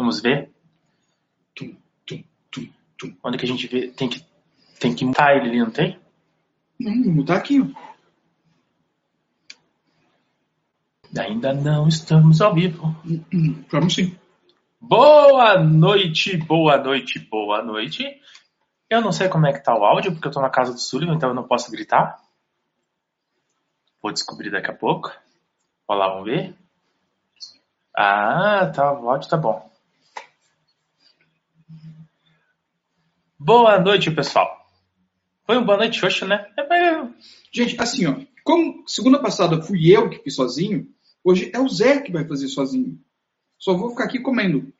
Vamos ver. Onde que a gente vê? Tem que, tem que mutar ele ali, não tem? Não, vou mutar aqui. Ainda não estamos ao vivo. Vamos sim. Boa noite, boa noite, boa noite. Eu não sei como é que tá o áudio, porque eu tô na casa do Sullivan, então eu não posso gritar. Vou descobrir daqui a pouco. Olha lá, vamos ver. Ah, tá, o áudio tá bom. Boa noite, pessoal. Foi uma boa noite xoxa, né? É, Gente, assim, ó. Como segunda passada fui eu que fiz sozinho, hoje é o Zé que vai fazer sozinho. Só vou ficar aqui comendo.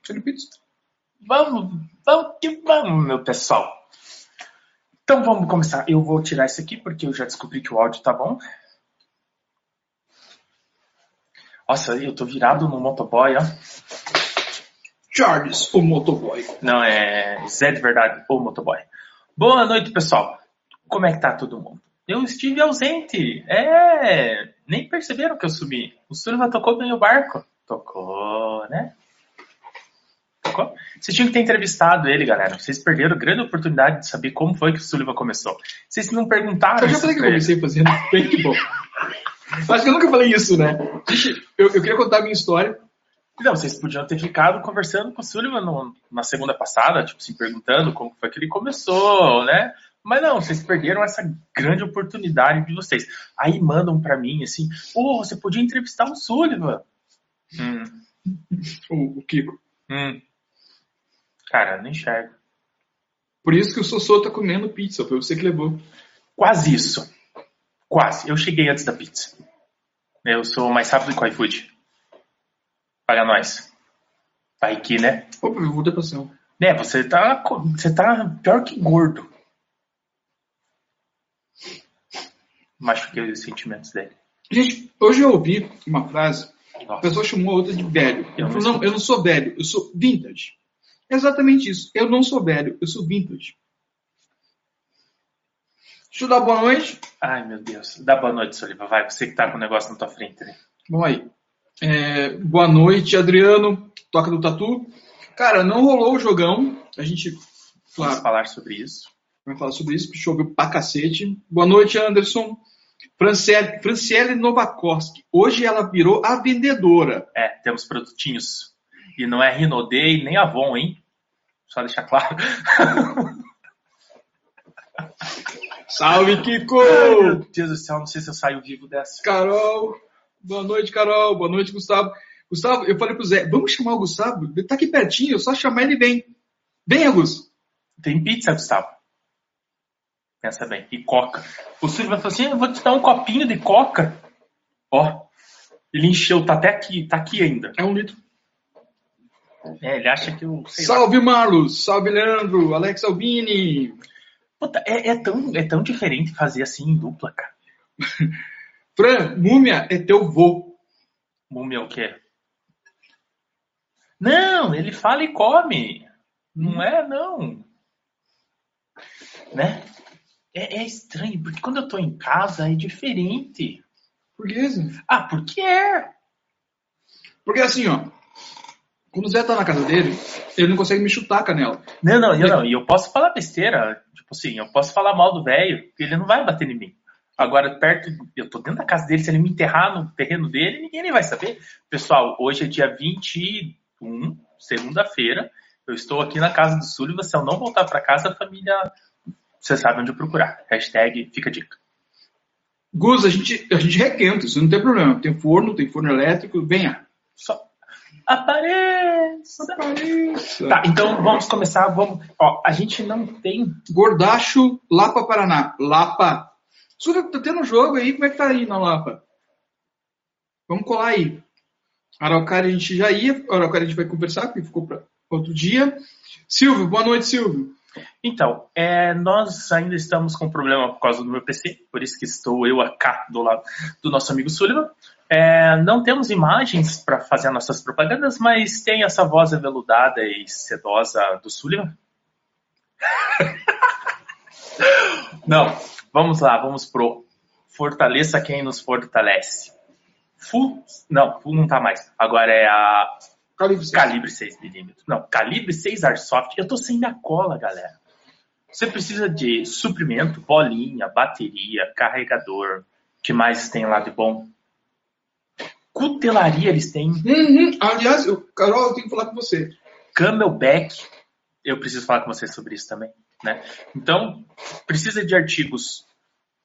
Vamos, vamos que vamos, meu pessoal. Então vamos começar. Eu vou tirar isso aqui porque eu já descobri que o áudio tá bom. Nossa, eu tô virado no motoboy, ó. Charles, o motoboy. Não, é Zé de verdade, o motoboy. Boa noite, pessoal. Como é que tá todo mundo? Eu estive ausente. É, nem perceberam que eu subi. O Sullivan tocou bem o barco. Tocou, né? Tocou. Vocês tinham que ter entrevistado ele, galera. Vocês perderam a grande oportunidade de saber como foi que o Sullivan começou. Vocês não perguntaram Eu já falei que eu comecei fazendo paintball. Acho que eu nunca falei isso, né? Gente, eu, eu queria contar a minha história. Não, vocês podiam ter ficado conversando com o Sullivan no- na segunda passada, tipo assim, perguntando como foi que ele começou, né? Mas não, vocês perderam essa grande oportunidade de vocês. Aí mandam pra mim assim, ô, você podia entrevistar o Sullivan. Hum, O, o Kiko. hum. Cara, eu não enxergo. Por isso que o Sossô tá comendo pizza, foi você que levou. Quase isso. Quase. Eu cheguei antes da pizza. Eu sou mais rápido que o iFood. Paga nós. Vai que, né? Opa, eu vou depressão. Né, você tá, você tá pior que gordo. Machuquei os sentimentos dele. Gente, hoje eu ouvi uma frase, a Nossa. pessoa chamou a outra de velho. Eu não não, eu não sou velho, eu sou vintage. Exatamente isso. Eu não sou velho, eu sou vintage. Deixa eu dar boa noite. Ai, meu Deus. Dá boa noite, Soliva. Vai, você que tá com o negócio na tua frente. Né? Vamos aí. É, boa noite, Adriano. Toca do Tatu. Cara, não rolou o jogão. A gente, Vamos claro, falar sobre isso. vai falar sobre isso, porque choveu pra cacete. Boa noite, Anderson. Franciele, Franciele. Hoje ela virou a vendedora. É, temos produtinhos. E não é Rinodei nem Avon, hein? Só deixar claro. Salve, Kiko! Ai, meu Deus do céu, não sei se eu saio vivo dessa. Carol. Boa noite, Carol. Boa noite, Gustavo. Gustavo, eu falei pro Zé, vamos chamar o Gustavo? Ele tá aqui pertinho, eu só chamar ele e vem. Vem, Augusto. Tem pizza, Gustavo. Pensa bem. E coca. O Silvio falou assim: eu vou te dar um copinho de coca. Ó. Ele encheu, tá até aqui, tá aqui ainda. É um litro. É, ele acha que eu. Sei lá. Salve, Marlos. Salve, Leandro. Alex Albini. Puta, é, é tão, é tão diferente fazer assim em dupla, cara. Fran, Múmia é teu vô. Múmia é o quê? Não, ele fala e come. Não é, não. Né? É, é estranho, porque quando eu tô em casa é diferente. Por que isso? Ah, porque é. Porque assim, ó. Quando o Zé tá na casa dele, ele não consegue me chutar a canela. Não, não, eu não. E eu posso falar besteira. Tipo assim, eu posso falar mal do velho, porque ele não vai bater em mim. Agora, perto, eu tô dentro da casa dele, se ele me enterrar no terreno dele, ninguém nem vai saber. Pessoal, hoje é dia 21, segunda-feira. Eu estou aqui na casa do Sullivan. Se eu não voltar para casa, a família. Você sabe onde procurar. Hashtag fica a dica. Gus, a gente, a gente requenta, isso não tem problema. Tem forno, tem forno elétrico, venha. Só. Apareça! Apareça. Tá, então vamos começar. Vamos. Ó, a gente não tem. Gordacho, Lapa, Paraná. Lapa. Sura, tá tendo jogo aí, como é que tá aí na Lapa? Vamos colar aí. Araucária a gente já ia, Araucária a gente vai conversar, porque ficou para outro dia. Silvio, boa noite, Silvio. Então, é, nós ainda estamos com problema por causa do meu PC, por isso que estou eu cá do lado do nosso amigo Sullivan. É, não temos imagens para fazer nossas propagandas, mas tem essa voz aveludada e sedosa do Sullivan. não, vamos lá, vamos pro Fortaleça quem nos fortalece. Fu, não, Fu não tá mais. Agora é a Calibre 6. Calibre 6mm. Não, calibre 6 Airsoft. Eu tô sem minha cola, galera. Você precisa de suprimento, bolinha, bateria, carregador. que mais tem lá de bom? Cutelaria eles têm. Uhum. Aliás, eu, Carol, eu tenho que falar com você. Camelback. Eu preciso falar com você sobre isso também. Né? Então, precisa de artigos,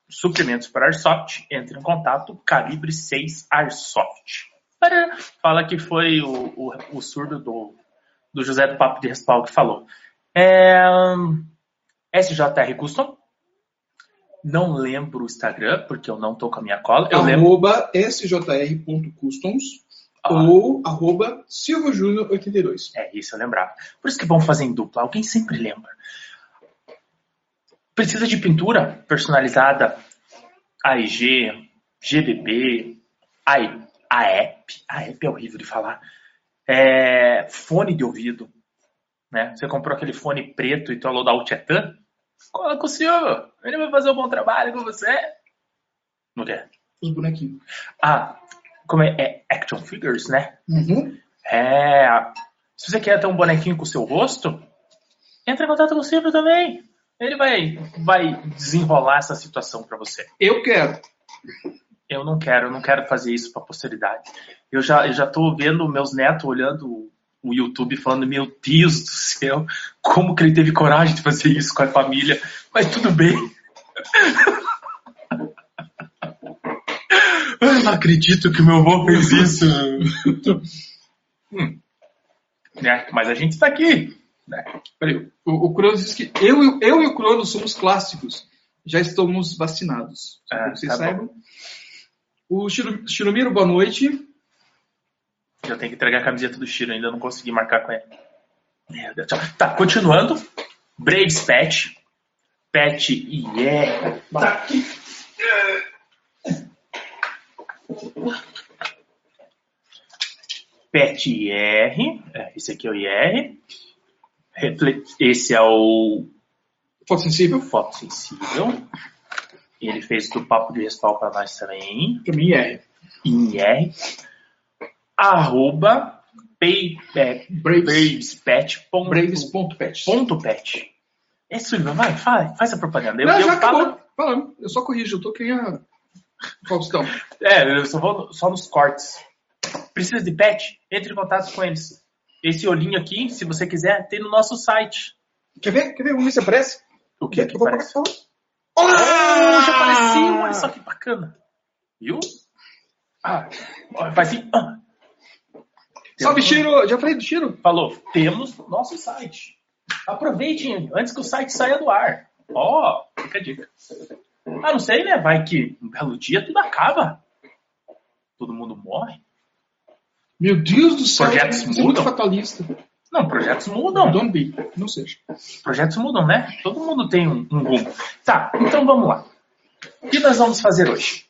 suprimentos para Airsoft, entre em contato, calibre 6 Airsoft. Fala que foi o, o, o surdo do, do José do Papo de Respaldo que falou. É, SJR Custom. Não lembro o Instagram, porque eu não tô com a minha cola. Eu lembro. Arroba sjr.customs Ah, ou arroba silvojúnior82. É, isso eu lembrava. Por isso que é bom fazer em dupla. Alguém sempre lembra. Precisa de pintura personalizada, AEG, GBB, AEP. AEP é horrível de falar. É, fone de ouvido. Né? Você comprou aquele fone preto e falou da Altitan? Cola com o senhor. Ele vai fazer um bom trabalho com você. Não quer? Os bonequinhos. Ah, como é? É action figures, né? Uhum. É. Se você quer ter um bonequinho com o seu rosto, entre em contato com o Silvio também. Ele vai, vai desenrolar essa situação pra você. Eu quero. Eu não quero, eu não quero fazer isso pra posteridade. Eu já, eu já tô vendo meus netos olhando o YouTube falando, meu Deus do céu, como que ele teve coragem de fazer isso com a família. Mas tudo bem. Eu não acredito que meu avô fez isso. Hum. Né? Mas a gente tá aqui. Né? Peraí, o, o Cronos diz que eu, e- eu e o Cronos somos clássicos. Já estamos vacinados. Só Ah, vocês tá bom. saibam. O Chiro- Chiromiro, boa noite. Eu tenho que entregar a camiseta do Shiro, ainda não consegui marcar com ele. Tá, continuando. Braves Pet. Pet e é. Tá aqui. Pet IR. É, esse aqui é o IR. Esse é o Fotossensível. fotossensível. Ele fez do papo de respaldo para nós também. Pra mim é. Em IR. Arroba pay, é, Braves. bravespet. ponto- Braves.pet. Ponto pet. É, Sullivan, vai, faz, faz a propaganda. Eu, Não, eu já falo- acabou. Falando. Eu só corrijo. Eu tô nem a Faustão. É, eu só vou só nos cortes. Precisa de pet? Entre em contato com eles. Esse olhinho aqui, se você quiser, tem no nosso site. Quer ver? Quer ver? Vamos ver se aparece. O que que Eu vou parece? parar. Oh, Olá! já apareceu, olha só que bacana. Viu? Ah, faz assim. ah. Salve, Chiro! Já falei do Chiro? Falou, temos nosso site. Aproveitem antes que o site saia do ar. Ó, fica a dica. Ah, não sei, né? Vai que um belo dia tudo acaba. Todo mundo morre. Meu Deus do céu. Projetos você é muito mudam. fatalista. Não, projetos mudam. Don't be. Não seja. Projetos mudam, né? Todo mundo tem um, um rumo. Tá, então vamos lá. O que nós vamos fazer hoje?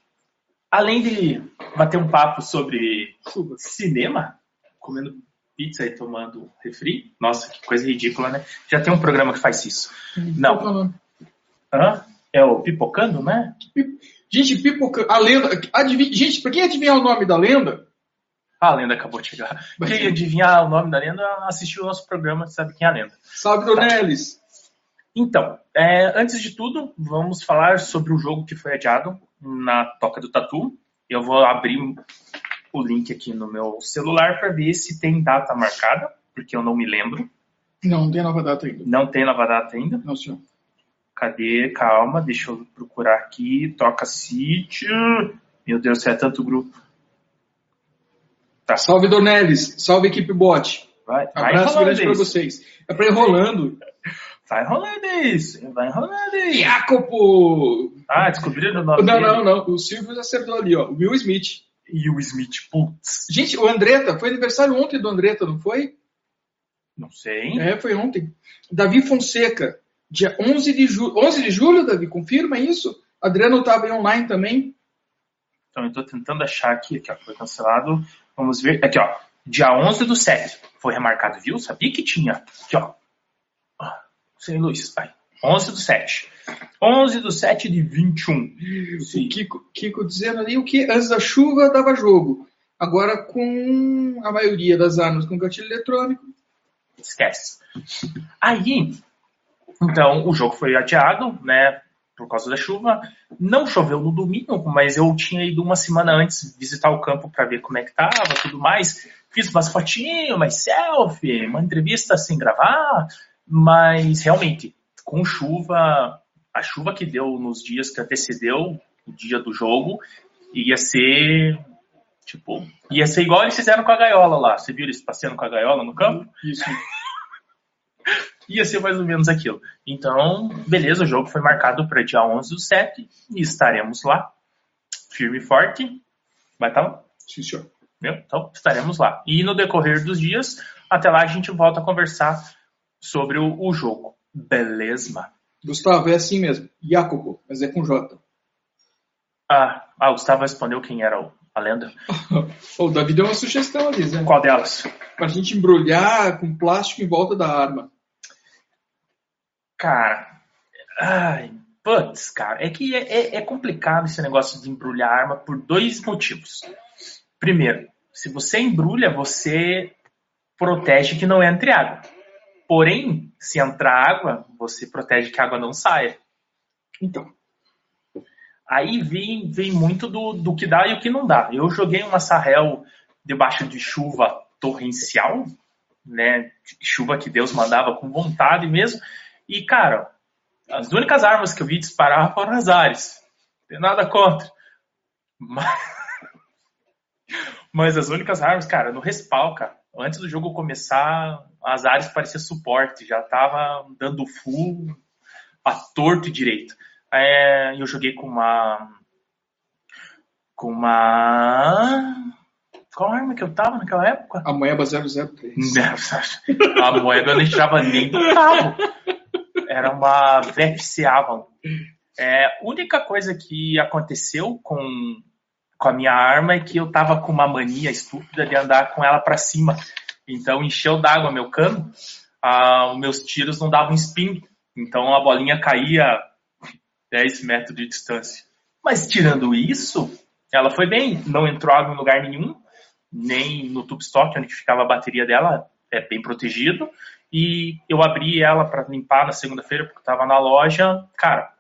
Além de bater um papo sobre cinema, comendo pizza e tomando refri, nossa, que coisa ridícula, né? Já tem um programa que faz isso. Não. Hã? É o Pipocando, né? Gente, pipoca. A lenda. Adivinha, gente, pra quem adivinhar o nome da lenda, a lenda acabou de chegar. Quem adivinhar o nome da lenda, assistiu o nosso programa, sabe quem é a lenda. sabe, Dornelis? Então, é, antes de tudo, vamos falar sobre o jogo que foi adiado na Toca do Tatu. Eu vou abrir o link aqui no meu celular para ver se tem data marcada, porque eu não me lembro. Não, não tem nova data ainda. Não tem nova data ainda. Não, senhor. Cadê? Calma, deixa eu procurar aqui. Toca sítio. Meu Deus, é tanto grupo. Tá, Salve, Dornelis. Salve, equipe bot. vai, vai Abraço grande isso. vocês. É pra ir rolando. Vai rolando isso. Vai rolando isso. Jacopo! Ah, descobriram o nome Não, dele? não, não. O Silvio acertou ali, ó. Will Smith. O Smith, putz. Gente, o Andretta, foi aniversário ontem do Andretta, não foi? Não sei. É, foi ontem. Davi Fonseca, dia 11 de julho. 11 de julho, Davi, confirma isso? Adriano estava online também. Então eu estou tentando achar aqui, ó, foi cancelado. Vamos ver. Aqui, ó. Dia 11 do 7. Foi remarcado, viu? Sabia que tinha. Aqui, ó. Ah, Sem luz. Aí. 11 do 7. 11 do 7 de 21. O Kiko, Kiko dizendo ali o que antes da chuva dava jogo. Agora, com a maioria das armas com gatilho eletrônico, Esquece. Aí, então, o jogo foi adiado, né? Por causa da chuva. Não choveu no domingo, mas eu tinha ido uma semana antes visitar o campo para ver como é que tava, tudo mais. Fiz umas fotinhas, umas selfie, uma entrevista sem gravar, mas realmente, com chuva, a chuva que deu nos dias que antecedeu o dia do jogo, ia ser Tipo, ia ser igual eles fizeram com a gaiola lá. Você viu eles passeando com a gaiola no campo? isso. Ia ser mais ou menos aquilo. Então, beleza, o jogo foi marcado para dia 11 do 7 e estaremos lá, firme e forte. Vai estar lá? Sim, senhor. Então, estaremos lá. E no decorrer dos dias, até lá a gente volta a conversar sobre o, o jogo. Beleza? Gustavo, é assim mesmo. Jacopo, mas é com J. Ah, ah, o Gustavo respondeu quem era o, a lenda. o Davi deu uma sugestão ali, né? Qual delas? Pra gente embrulhar com plástico em volta da arma. Cara, ai, putz, cara, é que é, é- é complicado esse negócio de embrulhar arma por dois motivos. Primeiro, se você embrulha, você protege que não entre água. Porém, se entrar água, você protege que a água não saia. Então, Aí vem, vem muito do, do que dá e o que não dá. Eu joguei uma Sahel debaixo de chuva torrencial, né? Chuva que Deus mandava com vontade mesmo. E, cara, as únicas armas que eu vi disparar foram as Ares. Não tem nada contra. Mas, mas as únicas armas, cara, no respawn, cara. Antes do jogo começar, as Ares parecia suporte. Já tava dando full a torto e direito. É, eu joguei com uma. Com uma. Qual arma que eu tava naquela época? a Moeba 003. A moeda eu não tirava nem do carro. Era uma VFC Avalon. É, a única coisa que aconteceu com, com a minha arma é que eu tava com uma mania estúpida de andar com ela pra cima. Então encheu d'água meu cano, ah, os meus tiros não davam spin. Então a bolinha caía 10 metros de distância. Mas tirando isso, ela foi bem, não entrou água em lugar nenhum, nem no tube stock onde ficava a bateria dela, é bem protegido. E eu abri ela para limpar na segunda-feira porque estava na loja, cara,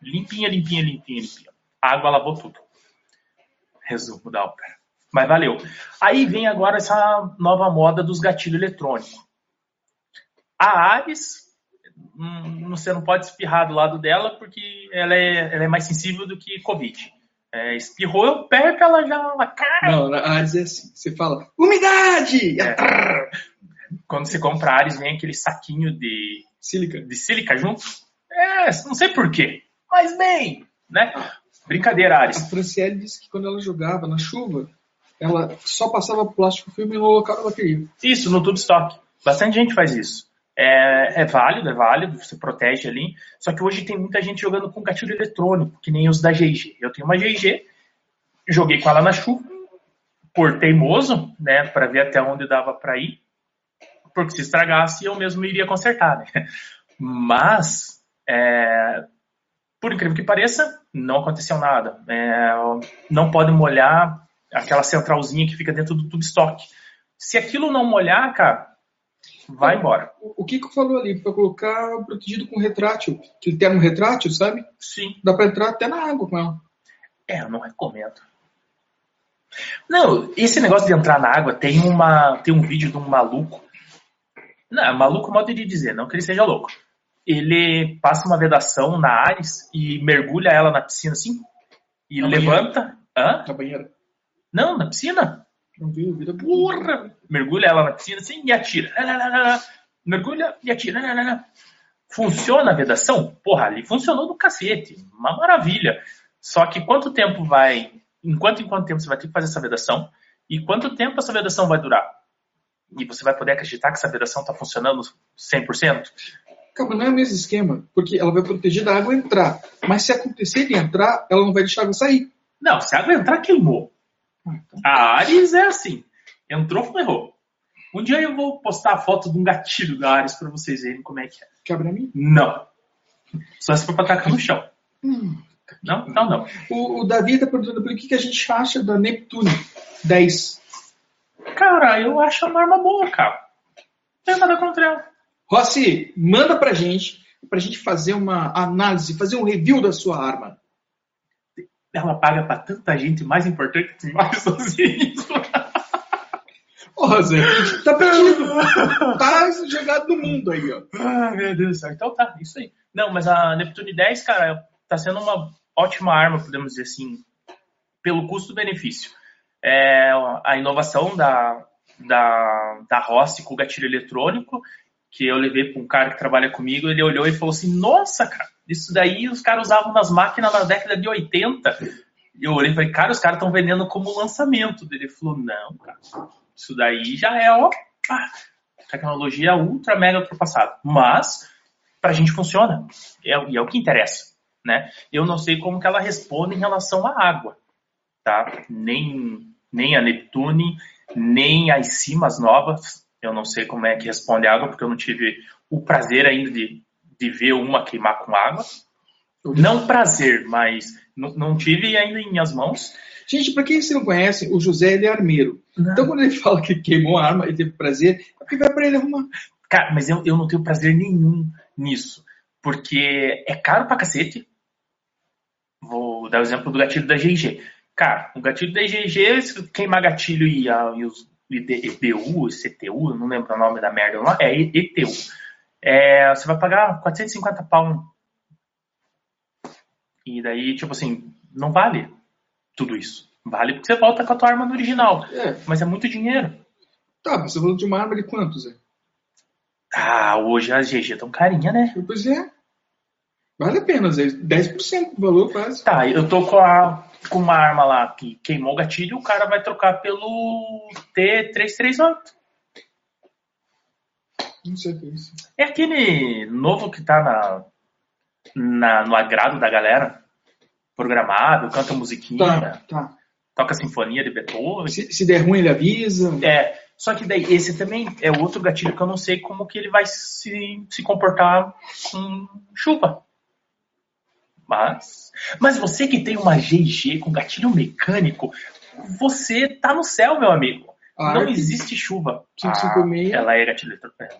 limpinha, limpinha, limpinha, limpinha. A água lavou tudo. Resumo da ópera. Mas valeu. Aí vem agora essa nova moda dos gatilhos eletrônicos. A Ares, hum, você não pode espirrar do lado dela porque ela é, ela é mais sensível do que Covid. É, espirrou, eu perto, ela já ela. Não, na Ares é assim. Você fala, umidade! É. Quando você compra Ares, vem aquele saquinho de, Sílica. de sílica junto. É, não sei porquê, mas bem, né? Brincadeira, A Ares. Franciele disse que quando ela jogava na chuva, ela só passava plástico filme no local da bateria. Isso, no tube stock. Bastante gente faz isso. É, é válido, é válido, você protege ali. Só que hoje tem muita gente jogando com gatilho eletrônico, que nem os da GG. Eu tenho uma GG, joguei com ela na chuva, por teimoso, né, para ver até onde dava para ir, porque se estragasse eu mesmo iria consertar, né? Mas, é, por incrível que pareça, não aconteceu nada. É, não pode molhar aquela centralzinha que fica dentro do tube stock. Se aquilo não molhar, cara, vai embora. O o Kiko falou ali, para colocar protegido com retrátil. Aquele termo retrátil, sabe? Sim. Dá para entrar até na água com ela. É, eu não recomendo. Não, esse negócio de entrar na água tem uma tem um vídeo de um maluco. Não, maluco é modo de dizer, não que ele seja louco. Ele passa uma vedação na Ares e mergulha ela na piscina assim e Na levanta. Hã? Na banheira. Não, na piscina. Não viu? Vira Porra! Mergulha ela na piscina assim e atira. Mergulha e atira. Funciona a vedação? Porra, ali funcionou do cacete. Uma maravilha. Só que quanto tempo vai. Enquanto em quanto tempo você vai ter que fazer essa vedação? E quanto tempo essa vedação vai durar? E você vai poder acreditar que essa vedação está funcionando 100%? Calma, não é o mesmo esquema, porque ela vai proteger da água entrar. Mas se acontecer de entrar, ela não vai deixar a água sair. Não, se a água entrar, queimou. A Ares é assim. Entrou, ferrou. Um dia eu vou postar a foto de um gatilho da Ares para vocês verem como é que é. Cabra a mim? Não. Só se for pra tacar no chão. Hum. Não, não, não. O, o Davi está perguntando por que, que a gente acha da Neptune 10. Cara, eu acho uma arma boa, cara. Não tem nada contra ela. Rossi, manda pra gente, pra gente fazer uma análise, fazer um review da sua arma. Ela paga pra tanta gente mais importante que mais sozinhos. Porra, Zé, tá perdido. tá jogado no mundo aí, ó. Ah, meu Deus do céu. Então tá, isso aí. Não, mas a Neptune 10, cara, tá sendo uma ótima arma, podemos dizer assim, pelo custo-benefício. É, a inovação da, da, da Rossi com o gatilho eletrônico, que eu levei para um cara que trabalha comigo, ele olhou e falou assim, nossa, cara, isso daí os caras usavam nas máquinas na década de 80. E eu olhei e falei, cara, os caras estão vendendo como lançamento. Ele falou, não, cara, isso daí já é, ó, tecnologia ultra mega ultrapassada. Mas, pra gente funciona. É, e é o que interessa, né? Eu não sei como que ela responde em relação à água, tá? Nem, nem a Neptune, nem as cimas novas. Eu não sei como é que responde água, porque eu não tive o prazer ainda de, de ver uma queimar com água. Não prazer, mas não, não tive ainda em minhas mãos. Gente, pra quem você não conhece, o José ele é armeiro. Não. Então quando ele fala que queimou a arma e teve prazer, é porque vai pra ele arrumar. Cara, mas eu, eu não tenho prazer nenhum nisso. Porque é caro pra cacete. Vou dar o exemplo do gatilho da GG. Cara, o gatilho da GG, se queimar gatilho e, a, e os EBU, CTU, não lembro o nome da merda, não, é ETU. É, você vai pagar 450 pau. E daí, tipo assim, não vale tudo isso. Vale porque você volta com a tua arma no original. É. Mas é muito dinheiro. Tá, mas você falou de uma arma de quanto, Zé? Ah, hoje as GG estão carinha, né? Pois é. Vale a pena, Zé. 10% do valor quase. Tá, eu tô com, a, com uma arma lá que queimou o gatilho, o cara vai trocar pelo T338. Não sei o que é isso. É aquele novo que tá na, na, no agrado da galera. Programado, canta musiquinha, Tá, tá. toca sinfonia de Beethoven. Se, se der ruim, ele avisa. É, só que daí esse também é outro gatilho que eu não sei como que ele vai se, se comportar com chuva. Mas, mas você que tem uma GG com gatilho mecânico, você tá no céu, meu amigo. A não Arc existe chuva. 556. Ah, ela é gatilho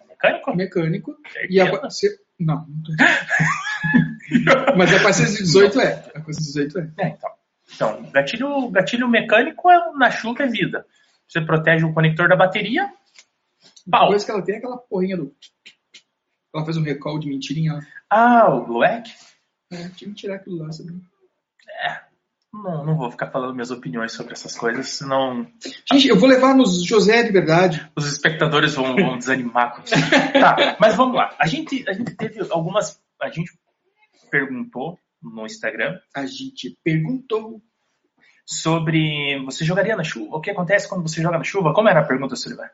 mecânico? Mecânico. E a. Se- Não, não. Mas a partir de 18 é. A partir de 18 é. É, então. Então, gatilho, gatilho mecânico é, na chuva é vida. Você protege o conector da bateria. Pau. Depois que ela tem aquela porrinha do. Ela faz um recall de mentirinha. Ah, o Gluec? É, tinha que tirar aquilo lá, sabe? Não, não vou ficar falando minhas opiniões sobre essas coisas, senão Gente, eu vou levar nos José de verdade. os espectadores vão, vão desanimar com isso. Tá, mas vamos lá. A gente, a gente teve algumas. A gente perguntou no Instagram A gente perguntou. sobre você jogaria na chuva? O que acontece quando você joga na chuva? Como era a pergunta, Silvio?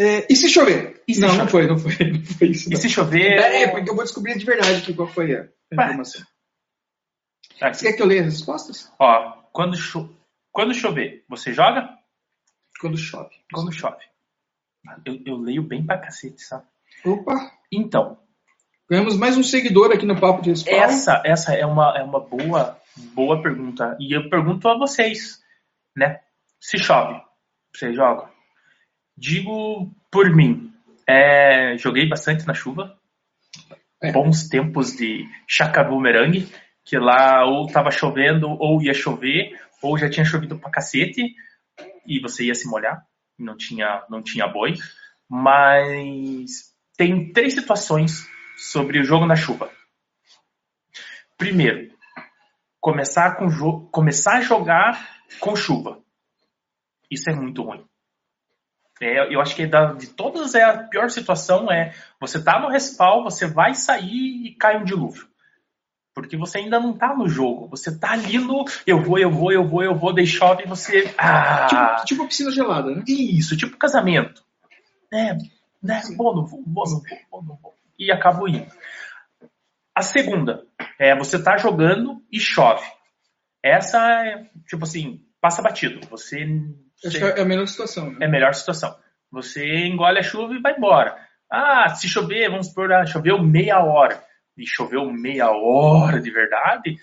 É, e se chover? E se não, chover? não foi, não foi. Não foi isso. E não. se chover. É, porque eu vou descobrir de verdade aqui qual foi a informação. Ah, Você quer que eu leia as respostas? Ó, quando, cho... quando chover, você joga? Quando chove. Quando chove. Eu, eu leio bem pra cacete, sabe? Opa! Então, Ganhamos mais um seguidor aqui no Papo de Respawn. essa, essa é uma, é uma boa, boa pergunta. E eu pergunto a vocês, né? Se chove, você joga? Digo por mim. é, joguei bastante na chuva. É. Bons tempos de Chacabumerangue, que lá ou tava chovendo, ou ia chover, ou já tinha chovido pra cacete, e você ia se molhar, não tinha, não tinha boi. Mas tem três situações sobre o jogo na chuva. Primeiro, começar, com começar a jogar com chuva. Isso é muito ruim. É, eu acho que da- de todas é a pior situação é você tá no respawn, você vai sair e cai um dilúvio. Porque você ainda não tá no jogo. Você tá ali no eu vou, eu vou, eu vou, eu vou, daí chove e você. Ah! Tipo, tipo piscina gelada, né? Isso, tipo casamento. É, né? Vou, não vou, vou, não vou, vou, não vou. E acabo indo. A segunda é você tá jogando e chove. Essa é, tipo assim, passa batido. Você. Você- é a melhor situação. Né? é a melhor situação. Você engole a chuva e vai embora. Ah, se chover, vamos supor, ah, choveu meia hora. E choveu meia hora de verdade,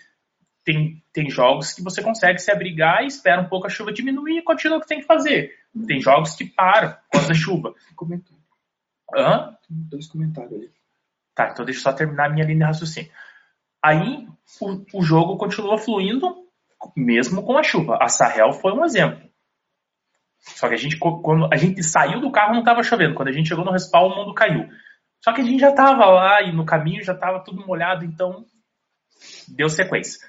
tem, tem jogos que você consegue se abrigar e espera um pouco a chuva diminuir e continua o que tem que fazer. Tem jogos que param por causa da chuva. Comentário. Hã? Tem dois comentários ali. Tá, então deixa eu só terminar a minha linha de raciocínio. Aí o, o jogo continua fluindo mesmo com a chuva. A Sahel foi um exemplo. Só que a gente, quando a gente saiu do carro, não estava chovendo. Quando a gente chegou no respawn, o mundo caiu. Só que a gente já estava lá e no caminho já estava tudo molhado, então deu sequência.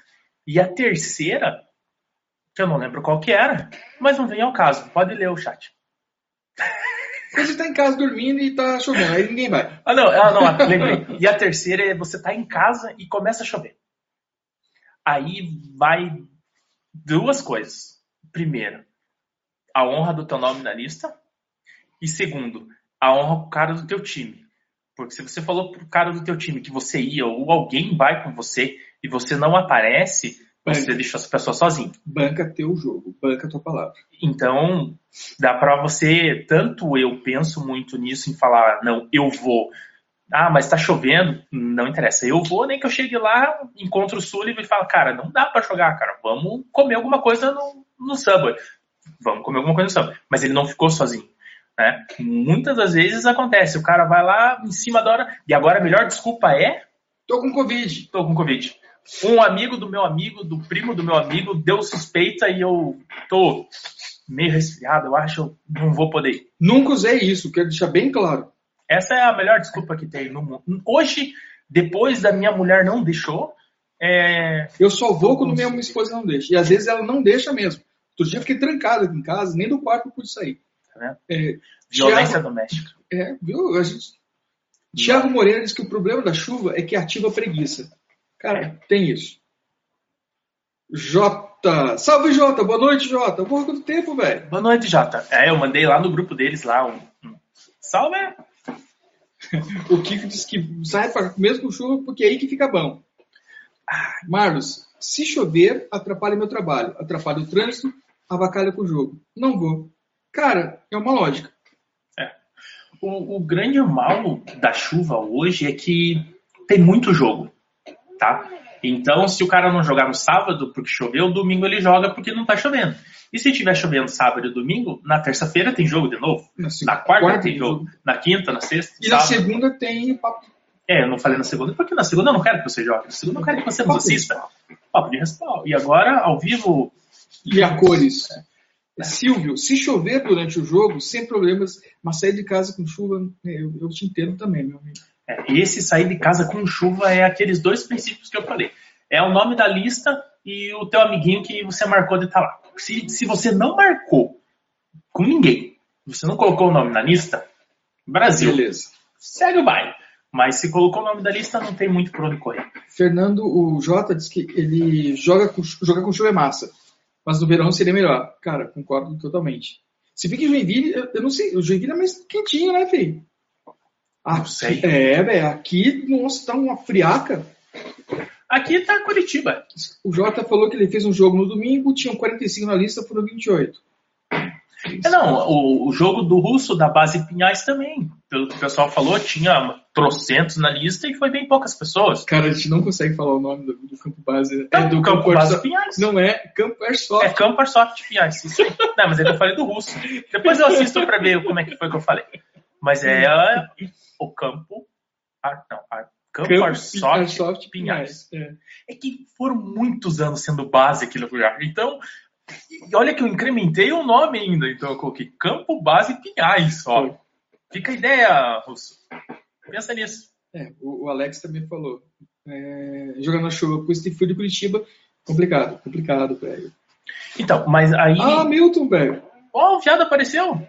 E a terceira, que eu não lembro qual que era, mas não vem ao caso. Pode ler o chat. Você está em casa dormindo e está chovendo, aí ninguém vai. Ah, não, ah, não, lembrei. E a terceira é você tá em casa e começa a chover. Aí vai duas coisas. Primeiro, a honra do teu nome na lista. E segundo, a honra pro cara do teu time. Porque se você falou pro cara do teu time que você ia ou alguém vai com você e você não aparece, você Banca. deixa essa pessoa sozinha. Banca teu jogo, banca tua palavra. Então, dá pra você, tanto eu penso muito nisso em falar, não, eu vou. Ah, mas tá chovendo, não interessa. Eu vou, nem que eu chegue lá, encontro o Sullivan e falo, cara, não dá pra jogar, cara. Vamos comer alguma coisa no, no Subway. Vamos comer alguma coisa no Subway. Mas ele não ficou sozinho. Né? Muitas das vezes acontece, o cara vai lá em cima da hora, e agora a melhor desculpa é Tô com Covid. tô com Covid. Um amigo do meu amigo, do primo do meu amigo, deu suspeita e eu tô meio resfriado, eu acho, eu não vou poder ir. Nunca usei isso, quero deixar bem claro. Essa é a melhor desculpa que tem no mundo. Hoje, depois da minha mulher não deixou, é... Eu só vou quando minha esposa não deixa. E às vezes ela não deixa mesmo. Outro dia fiquei trancado aqui em casa, nem do quarto eu pude sair. Tá? É, violência Thiago, doméstica. é, viu? A gente... Tiago Moreira diz que o problema da chuva é que ativa a preguiça. Cara, tem isso. Jota. Salve, Jota. Boa noite, Jota. Porra, quanto tempo, velho? Boa noite, Jota. É, eu mandei lá no grupo deles lá um. Salve! O Kiko diz que sai mesmo com chuva porque é aí que fica bom. Ah, Marlos, se chover, atrapalha meu trabalho. Atrapalha o trânsito, avacalha com o jogo. Não vou. Cara, é uma lógica. O, o grande mal da chuva hoje é que tem muito jogo, tá? Então, se o cara não jogar no sábado porque choveu, domingo ele joga porque não tá chovendo. E se tiver chovendo sábado e domingo, na terça-feira tem jogo de novo. Na, Na quarta, tem jogo. Na quinta, na sexta, E na sábado. segunda tem. É, eu não falei na segunda, porque na segunda eu não quero que você jogue. Na segunda eu quero que você nos assista. Papo de respaldo. E agora, ao vivo, E a cores. Silvio, se chover durante o jogo, sem problemas, mas sair de casa com chuva, eu, eu te entendo também, meu amigo. É, esse sair de casa com chuva é aqueles dois princípios que eu falei. É o nome da lista e o teu amiguinho que você marcou de estar lá. Se, se você não marcou com ninguém, você não colocou o nome na lista, Brasil, Beleza. segue o baile. Mas se colocou o nome da lista, não tem muito por onde correr. Fernando, o Jota diz que ele joga com, joga com chuva é massa, mas no verão seria melhor. Cara, concordo totalmente. Se bem que Joinville, eu, eu não sei, o Joinville é mais quentinho, né, filho? Não sei. É, velho, aqui, nossa, tá uma friaca. Aqui tá Curitiba. O Jota falou que ele fez um jogo no domingo, tinham 45 na lista, foram 28. É, não, o, o jogo do russo da base Pinhais também. Pelo que o pessoal falou, tinha trocentos na lista e foi bem poucas pessoas. Cara, a gente não consegue falar o nome do, do campo base. É do campo campo base Airsoft. Pinhais. Não é Campo Airsoft. É Campo Airsoft Pinhais, isso aí. Não, mas aí eu falei do russo. Depois eu assisto pra ver como é que foi que eu falei. Mas é ah, o campo. ah, não, ah, Campo, Campo Airsoft, Airsoft Pinhais. É. É que foram muitos anos sendo base aquele lugar. Então, e olha que eu incrementei o nome ainda. Então eu coloquei Campo Base Pinhais só. Fica a ideia, Russo. Pensa nisso. É, o, o Alex também falou. É, jogar na chuva com esse frio de Curitiba, complicado, complicado, velho. Então, mas aí. Ah, Milton, velho. Ó, o viado apareceu.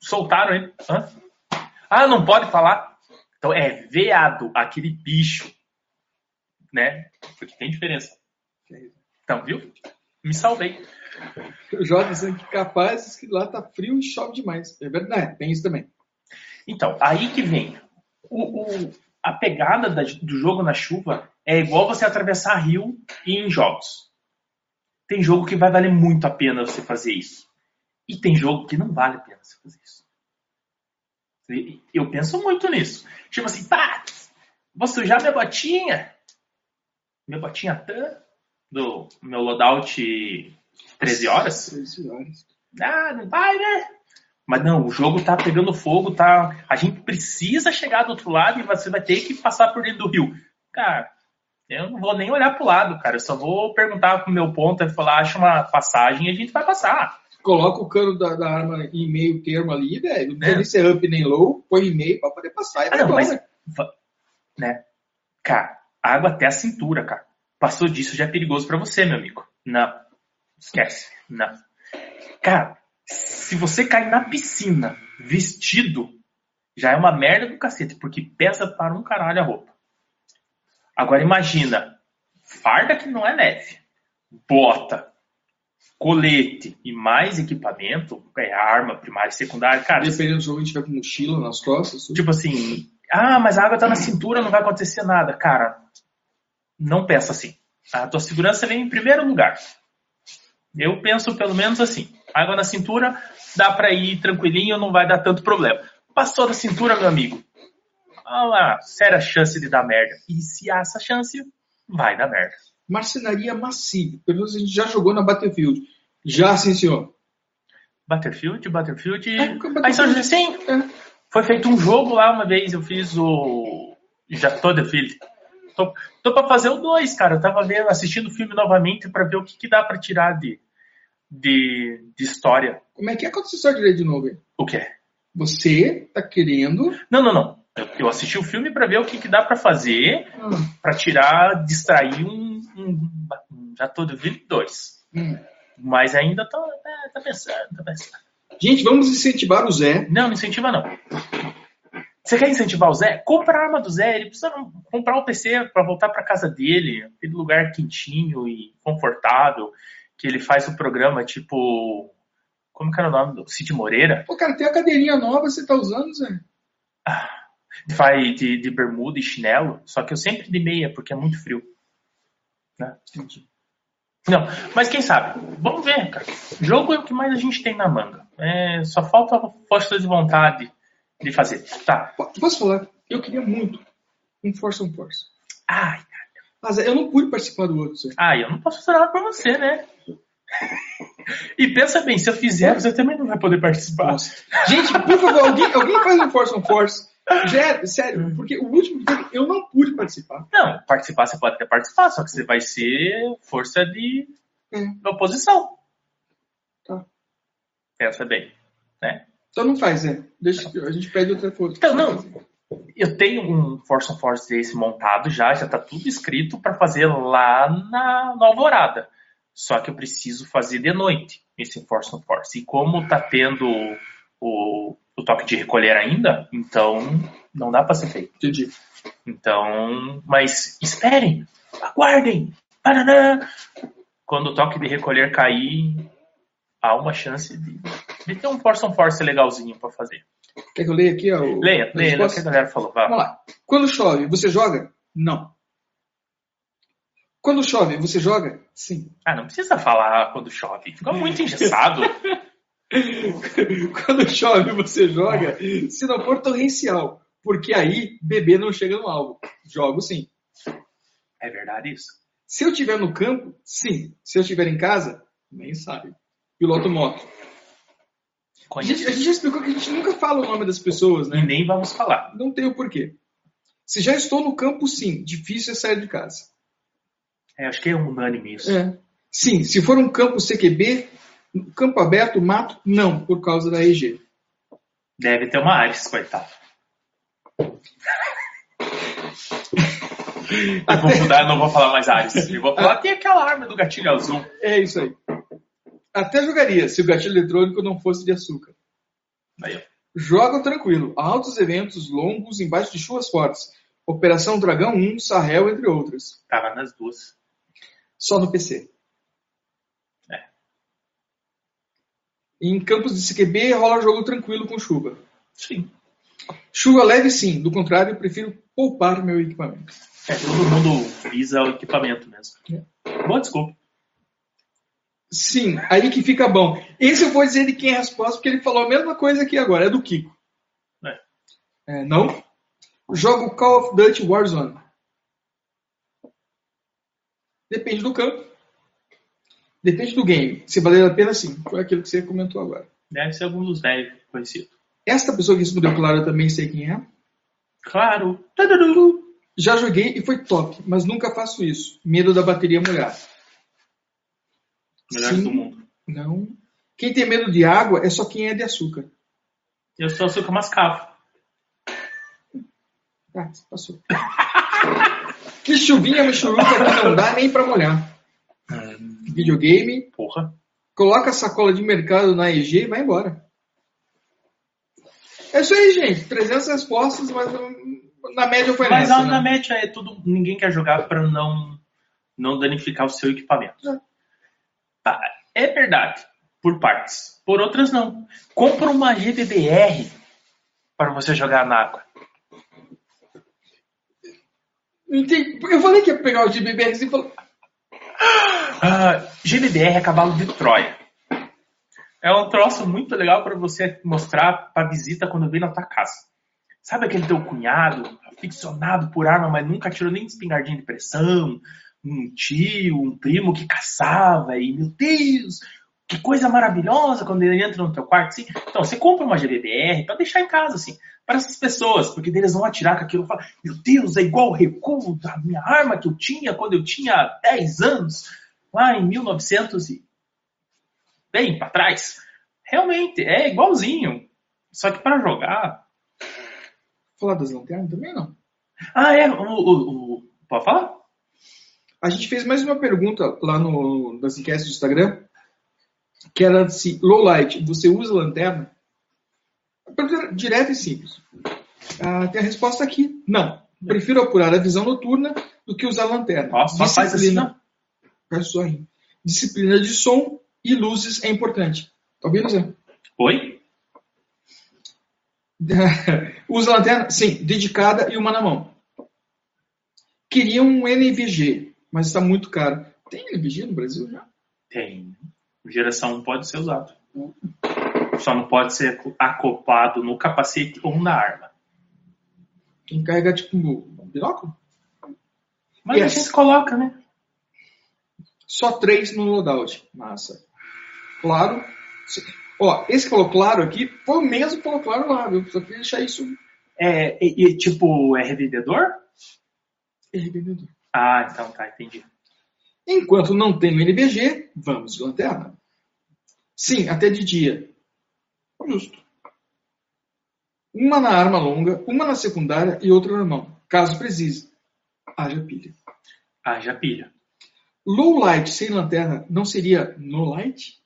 Soltaram ele. Hã? Ah, não pode falar? Então é veado, aquele bicho. Né? Porque tem diferença. Então, viu? Me salvei. O Jota que capaz diz que lá tá frio e chove demais. É verdade, tem isso também. Então, aí que vem. O, o- a pegada da- do jogo na chuva é igual você atravessar rio em jogos. Tem jogo que vai valer muito a pena você fazer isso. E tem jogo que não vale a pena você fazer isso. Eu penso muito nisso. Tipo assim, pá, vou sujar minha botinha. Minha botinha tan. do meu loadout 13 horas. 13 horas. Ah, não vai, né? Mas não, o jogo tá pegando fogo, tá. A gente precisa chegar do outro lado e você vai ter que passar por dentro do rio. Cara, eu não vou nem olhar pro lado, cara. Eu só vou perguntar pro meu ponto e falar, acha uma passagem e a gente vai passar. Coloca o cano da, da arma em meio termo ali, velho. Não É. ser up nem low, põe em meio pra poder passar e Ah, não, mas. Né? Cara, água até a cintura, cara. Passou disso já é perigoso pra você, meu amigo. Não. Esquece. Não. Cara, se você cair na piscina vestido, já é uma merda do cacete, porque pesa para um caralho a roupa. Agora imagina, farda que não é leve, bota, colete e mais equipamento, é arma primária e secundária, cara, Dependendo do jogo, a gente vai com mochila nas costas. tudo. Tipo assim, ah, mas a água tá na cintura, não vai acontecer nada. Cara, não pensa assim. A tua segurança vem em primeiro lugar. Eu penso pelo menos assim. Água na cintura, dá pra ir tranquilinho, não vai dar tanto problema. Passou da cintura, meu amigo. Ah lá, séria chance de dar merda. E se há essa chance, vai dar merda. Marcenaria massiva. Pelo menos a gente já jogou na Battlefield. Já, sim, senhor. Battlefield, Battlefield. É, porque Aí São Battlefield- José, sim, É. Foi feito um jogo lá uma vez, eu fiz o. Já tô de filho. Tô, tô pra fazer o 2, cara. Eu tava vendo, assistindo o filme novamente pra ver o que, que dá pra tirar de, de, de história. Como é que é? História direito de novo aí. O que é? Você tá querendo. Não, não, não. Eu, eu assisti o filme pra ver o que, que dá pra fazer Ah, pra tirar, distrair um. um- um- já tô de filho 2. hum. Mas ainda tô. é, tá pensando, tá pensando. Gente, vamos incentivar o Zé. Não, não incentiva não. Você quer incentivar o Zé? Compra a arma do Zé. Ele precisa comprar o PC para voltar para casa dele, aquele lugar quentinho e confortável, que ele faz o programa tipo. Como que era o nome do Cid Moreira? Pô, cara, tem a cadeirinha nova que você tá usando, Zé. Faz de, de bermuda e chinelo, só que eu sempre de meia, porque é muito frio. Né? Não, mas quem sabe? Vamos ver, cara. Jogo é o que mais a gente tem na manga. É, só falta força de vontade de fazer. Tá. Posso falar? Eu queria muito um Force on Force. Ai, Mas eu não pude participar do outro, Zé. Ah, eu não posso fazer nada pra você, né? E pensa bem, se eu fizer, você também não vai poder participar. Gente, por favor, alguém, alguém faz um Force on Force. Zé, sério, porque o último que teve, eu não pude participar. Não, participar você pode até participar, só que você vai ser força de É. de oposição. Tá. Pensa bem, né? Então não faz, Zé. Deixa, a gente pede outra coisa. Então, não. Eu tenho um Force on Force desse montado já, já tá tudo escrito pra fazer lá na, na Alvorada. Só que eu preciso fazer de noite esse Force on Force. E como tá tendo o, o toque de recolher ainda, então não dá pra ser feito. Entendi. Então, mas esperem, aguardem. Quando o toque de recolher cair, há uma chance de, de ter um Force on Force legalzinho pra fazer. Quer que eu leia aqui? ó, o- Leia, a leia, o que a galera falou. Vá. Vamos lá. Quando chove, você joga? Não. Quando chove, você joga? Sim. Ah, não precisa falar quando chove. Fica muito engessado. Quando chove, você joga se não for torrencial. Porque aí, bebê não chega no alvo. Jogo sim. É verdade isso? Se eu estiver no campo, sim. Se eu estiver em casa, nem sabe. Piloto moto. A gente, a gente já explicou que a gente nunca fala o nome das pessoas, E né? nem vamos falar. Não tem o porquê. Se já estou no campo, sim. Difícil é sair de casa. É, acho que é unânime isso. É. Sim, se for um campo CQB, campo aberto, mato, não, por causa da EG. Deve ter uma Ares, coitado. Eu vou mudar, eu não vou falar mais Ares. Eu vou falar, tem aquela arma do gatilho azul. É isso aí. Até jogaria se o gatilho eletrônico não fosse de açúcar. Aí, tranquilo. Altos eventos longos embaixo de chuvas fortes. Operação Dragão 1, Sahel, entre outras. Tava nas duas. Só no PC. É. Em campos de CQB rola jogo tranquilo com chuva. Sim. Chuva leve sim, do contrário, prefiro poupar meu equipamento. É, todo mundo visa o equipamento mesmo. Boa desculpa. Sim, aí que fica bom. Esse eu vou dizer de quem é a resposta, porque ele falou a mesma coisa aqui agora, é do Kiko. É. É, não? Jogo Call of Duty Warzone. Depende do campo. Depende do game. Se valer a pena, sim. Foi aquilo que você comentou agora. Deve ser algum dos velhos conhecidos. Esta pessoa que respondeu claro, eu também sei quem é. Claro. Já joguei e foi top, mas nunca faço isso. Medo da bateria molhar. Melhor Sim. do mundo. Não. Quem tem medo de água é só quem é de açúcar. Eu sou açúcar mascavo. Tá, passou. que chuvinha michuruca que não dá nem pra molhar. Videogame, Porra. coloca a sacola de mercado na EG e vai embora. É isso aí, gente. 300 respostas, mas na média foi Mas nessa. na, na né? média é tudo. Ninguém quer jogar pra não, não danificar o seu equipamento. É. Tá, é verdade. Por partes. Por outras, não. Compra uma GBBR para você jogar na água. Entendi. Eu falei que ia pegar o de BBR e falou. Ah, GBBR é cavalo de Troia. É um troço muito legal para você mostrar para visita quando vem na tua casa. Sabe aquele teu cunhado, aficionado por arma, mas nunca tirou nem espingardinha de pressão? Um tio, um primo que caçava e, meu Deus, que coisa maravilhosa quando ele entra no teu quarto, assim. Então, você compra uma GBBR para deixar em casa, assim, para essas pessoas, porque eles vão atirar com aquilo e falar, meu Deus, é igual o recuo da minha arma que eu tinha quando eu tinha 10 anos, lá em 1900 e... bem para trás. Realmente, é igualzinho. Só que para jogar... Falar das lanternas também não. Ah, é, o... o, o... Pode falar? A gente fez mais uma pergunta lá no, nas enquetes do Instagram, que era se low light, você usa lanterna? A pergunta direta e simples. Ah, tem a resposta aqui. Não. Prefiro apurar a visão noturna do que usar lanterna. Ó, só faz assim, não. Disciplina de som e luzes é importante. Tá ouvindo, Zé? Oi? Usa lanterna? Sim, dedicada e uma na mão. Queria um NVG, mas está muito caro. Tem NVG no Brasil já? Tem. Geração 1 pode ser usado. Só não pode ser acoplado no capacete ou na arma. Quem carrega tipo um binóculo? Mas Yes. a gente coloca, né? Só três no loadout. Massa. Claro. Ó, esse que falou claro aqui foi o mesmo que falou claro lá, viu? Só queria deixar isso É, e, e, tipo, é revendedor? revendedor. Ah, então tá, entendi. Enquanto não tem no NBG, vamos de lanterna. Sim, até de dia. Justo. Uma na arma longa, uma na secundária e outra na mão. Caso precise. Haja pilha. Haja pilha. Low light sem lanterna não seria no light?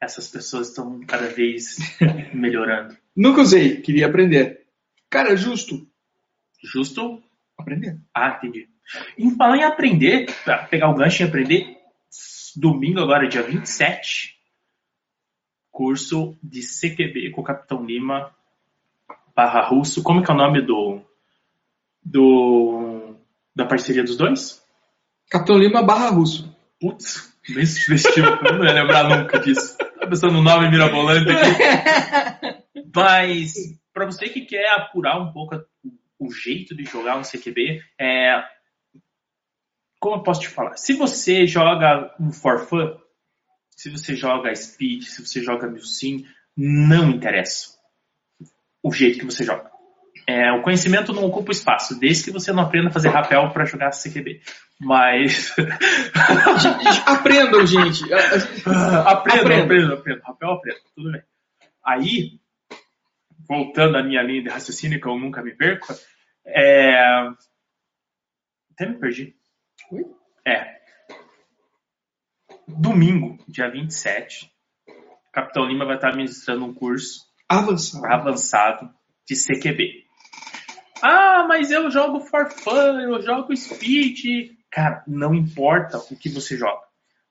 Essas pessoas estão cada vez melhorando. Nunca usei, queria aprender. Cara, justo. Justo? Aprender. Ah, entendi. Em falar em aprender, pra pegar o gancho e aprender, domingo agora, dia 27, curso de CQB com o Capitão Lima barra Russo. Como que é o nome do, do da parceria dos dois? Capitão Lima barra russo. Putz, bem sugestivo. Eu não ia lembrar nunca disso. Tá pensando no nome mirabolante aqui. Mas, para você que quer apurar um pouco o jeito de jogar um CQB, é... como eu posso te falar? Se você joga um for fun, se você joga speed, se você joga Milsim, não interessa o jeito que você joga. É, o conhecimento não ocupa espaço, desde que você não aprenda a fazer rapel para jogar CQB. Mas. Aprendam, gente. A- a gente- aprendo, Aprenda. aprendo, aprendo. Rapel, aprendo. Tudo bem. Aí, voltando à minha linha de raciocínio, que eu nunca me perco, é... até me perdi. Oi? É. Domingo, dia 27, Capitão Lima vai estar ministrando um curso Avançar. avançado de CQB. Ah, mas eu jogo for fun, eu jogo speed. Cara, não importa o que você joga.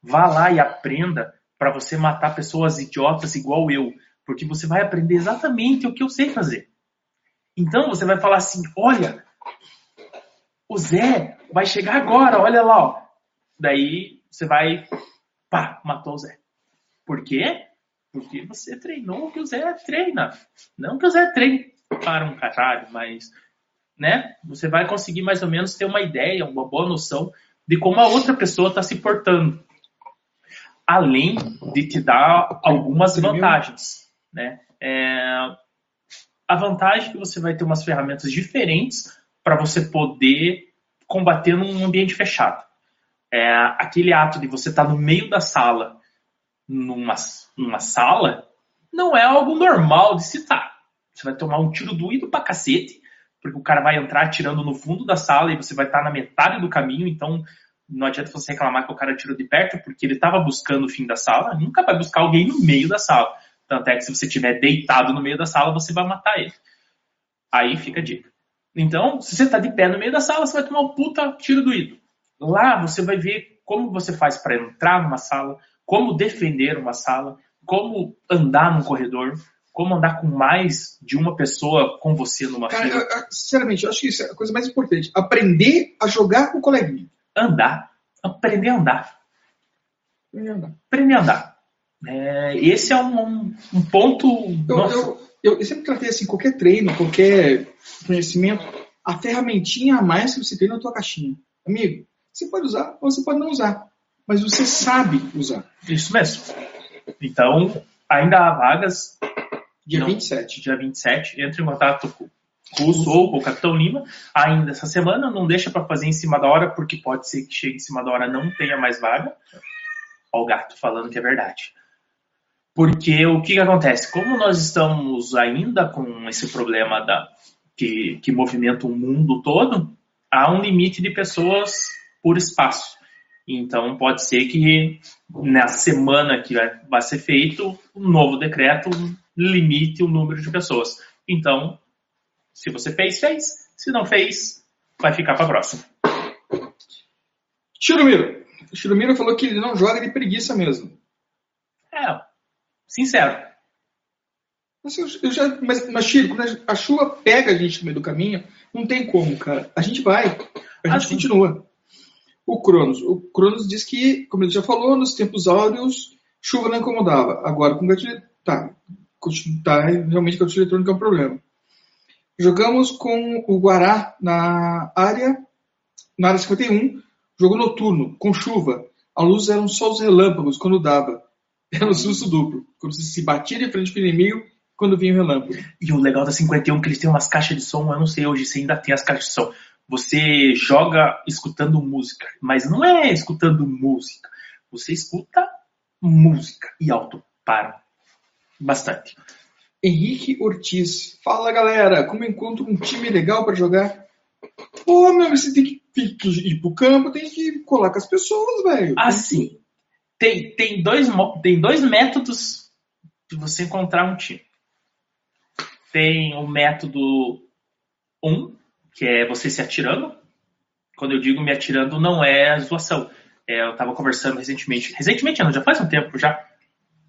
Vá lá e aprenda para você matar pessoas idiotas igual eu, porque você vai aprender exatamente o que eu sei fazer. Então você vai falar assim: olha, o Zé vai chegar agora, olha lá, ó. Daí você vai, pá, matou o Zé. Por quê? Porque você treinou o que o Zé treina. Não que o Zé treine para um caralho, mas né? Você vai conseguir mais ou menos ter uma ideia, uma boa noção de como a outra pessoa está se portando. Além de te dar algumas vantagens. Né? É, a vantagem é que você vai ter umas ferramentas diferentes para você poder combater num ambiente fechado. É, aquele ato de você estar tá no meio da sala, numa, numa sala, não é algo normal de se estar. Você vai tomar um tiro doído pra cacete, porque o cara vai entrar atirando no fundo da sala e você vai estar na metade do caminho, então não adianta você reclamar que o cara atirou de perto, porque ele estava buscando o fim da sala, nunca vai buscar alguém no meio da sala. Tanto é que se você estiver deitado no meio da sala, você vai matar ele. Aí fica a dica. Então, se você está de pé no meio da sala, você vai tomar um puta tiro doído. Lá você vai ver como você faz para entrar numa sala, como defender uma sala, como andar num corredor, como andar com mais de uma pessoa com você numa Cara, fila. eu- eu- sinceramente, eu acho que isso é a coisa mais importante. Aprender a jogar com o coleguinha. Andar. Aprender a andar. Aprender a andar. Aprender a andar. É, esse é um, um- ponto. Eu, eu, eu, sempre tratei assim, qualquer treino, qualquer conhecimento, a ferramentinha a mais que você tem na tua caixinha. Amigo, você pode usar ou você pode não usar. Mas você sabe usar. Isso mesmo. Então, ainda há vagas. Dia Não. 27. Dia 27, entre em contato com o Sou, com o Capitão Lima, ainda essa semana. Não deixa para fazer em cima da hora, porque pode ser que chegue em cima da hora e não tenha mais vaga. Ó, o gato falando que é verdade. Porque o que, que acontece? Como nós estamos ainda com esse problema da, que, que movimenta o mundo todo, há um limite de pessoas por espaço. Então pode ser que na semana que vai, vai ser feito um novo decreto limite o número de pessoas. Então, se você fez, fez. Se não fez, vai ficar para próxima. Chirumiro. O Chirumiro falou que ele não joga de preguiça mesmo. É, sincero. Mas, eu, já, mas, mas quando a chuva pega a gente no meio do caminho, não tem como, cara. A gente vai. A Ah, gente sim. continua. O Cronos. O Cronos diz que, como ele já falou, nos tempos áureos, chuva não incomodava. Agora, com gatilho. Tá. tá realmente gatilho eletrônico é um problema. Jogamos com o Guará na área, na área 51, jogo noturno, com chuva. A luz eram só os relâmpagos quando dava. Era um susto duplo. Quando você se batia de frente para o inimigo, quando vinha o relâmpago. E o legal da 51 é que eles têm umas caixas de som, eu não sei hoje se ainda tem as caixas de som. Você joga escutando música, mas não é escutando música. Você escuta música e alto para bastante. Henrique Ortiz. Fala galera, como encontro um time legal para jogar? Pô, meu, você tem que, tem que ir pro campo, tem que colar com as pessoas, velho. Assim, tem, tem, dois, tem dois métodos de você encontrar um time. Tem o método 1, um, que é você se atirando. Quando eu digo me atirando, não é zoação. É, eu estava conversando recentemente, recentemente não, já faz um tempo já,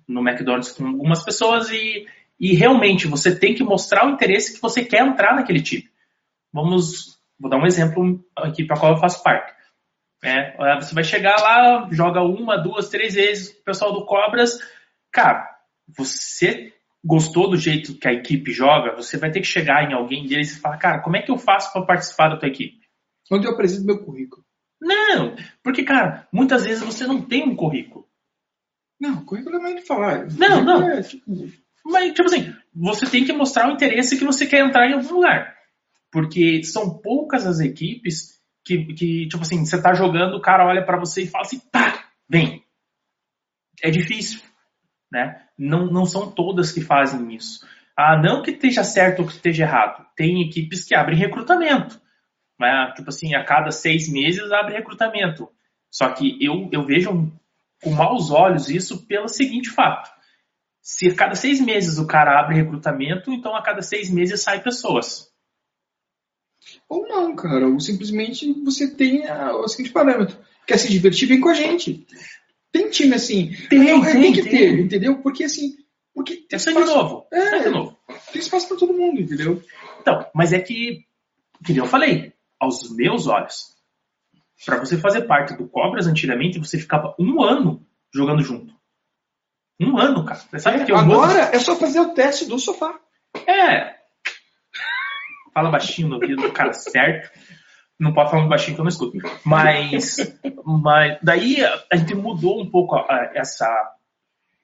no McDonald's com algumas pessoas e, e realmente você tem que mostrar o interesse que você quer entrar naquele time. Vamos, vou dar um exemplo aqui para qual eu faço parte. É, você vai chegar lá, joga uma, duas, três vezes o pessoal do Cobras. Cara, você gostou do jeito que a equipe joga, você vai ter que chegar em alguém deles e falar, cara, como é que eu faço para participar da tua equipe? Onde eu apresento meu currículo? Não, porque, cara, muitas vezes você não tem um currículo. Não, currículo é mais de falar. Não, não. É, tipo, Mas, tipo assim, você tem que mostrar o interesse que você quer entrar em algum lugar. Porque são poucas as equipes que, que tipo assim, você tá jogando, o cara olha para você e fala assim, pá, vem. É difícil, né? Não, não são todas que fazem isso. Ah, não que esteja certo ou que esteja errado. Tem equipes que abrem recrutamento. Né? Tipo assim, a cada seis meses abre recrutamento. Só que eu, eu vejo com maus olhos isso pelo seguinte fato. Se a cada seis meses o cara abre recrutamento, então a cada seis meses sai pessoas. Ou não, cara. Ou simplesmente você tem a- o seguinte parâmetro. Quer se divertir, vem com a gente. Tem time assim. Tem, Não, é, tem, que tem. ter, entendeu? Porque assim. Porque tem É sangue espaço, novo. É. Sangue novo. tem espaço pra todo mundo, entendeu? Então, mas é que, que eu falei, aos meus olhos, para você fazer parte do Cobras antigamente, você ficava um ano jogando junto. Um ano, cara. Sabe que um ano- Agora é só fazer o teste do sofá. É. Fala baixinho no ouvido do cara certo. Não pode falar muito baixinho que eu não escuto. Mas, mas daí a gente mudou um pouco essa,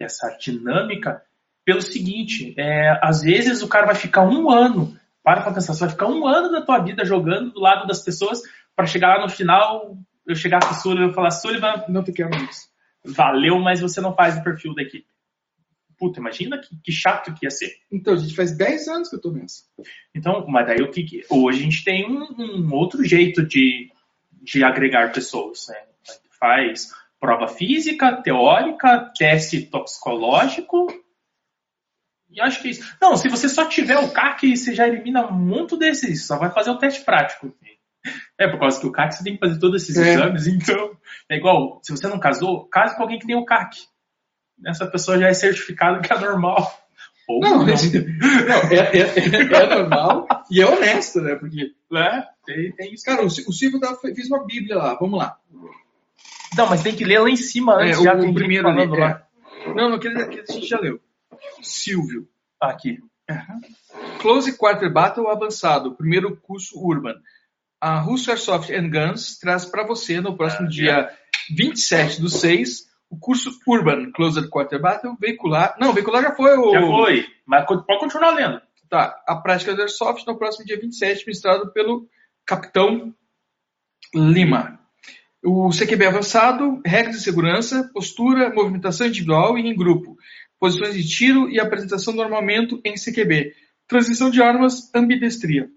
essa dinâmica pelo seguinte, é, às vezes o cara vai ficar um ano, para pra pensar, você vai ficar um ano da tua vida jogando do lado das pessoas para chegar lá no final, eu chegar com o Sullivan e falar, Sullivan, Não te quero mais. valeu, mas você não faz o perfil da equipe. Puta, imagina que, que chato que ia ser. Então, a gente faz 10 anos que eu tô nessa. Então, mas daí o que, hoje a gente tem um, um outro jeito de, de agregar pessoas, né? Faz prova física, teórica, teste toxicológico. E acho que é isso. Não, se você só tiver o CAC, você já elimina muito desses, só vai fazer o teste prático. É, por causa que o CAC você tem que fazer todos esses É. exames, então. É igual, se você não casou, case com alguém que tem o CAC. Essa pessoa já é certificada que é normal. Ou Não, não. não, é, é- é normal e é honesto, né? Porque, É, tem, tem isso. cara, o, Sil- o Silvio tá- fez uma bíblia lá, vamos lá. Não, mas tem que ler lá em cima antes. É, já o, tem o primeiro ali. falando lá. é. Não, não, aquele, aquele a gente já leu. Silvio. Aqui. Close Quarter Battle avançado, primeiro curso Urban. A Russo Airsoft and Guns traz para você no próximo Ah, dia 27 do 6 o curso Urban Closed Quarter Battle veicular. Não, veicular já foi o. Já foi. Mas pode continuar lendo. Tá, a prática do Airsoft no próximo dia 27, ministrado pelo Capitão Lima. O CQB avançado, regras de segurança, postura, movimentação individual e em grupo, posições de tiro e apresentação do armamento em CQB, transição de armas, ambidestria.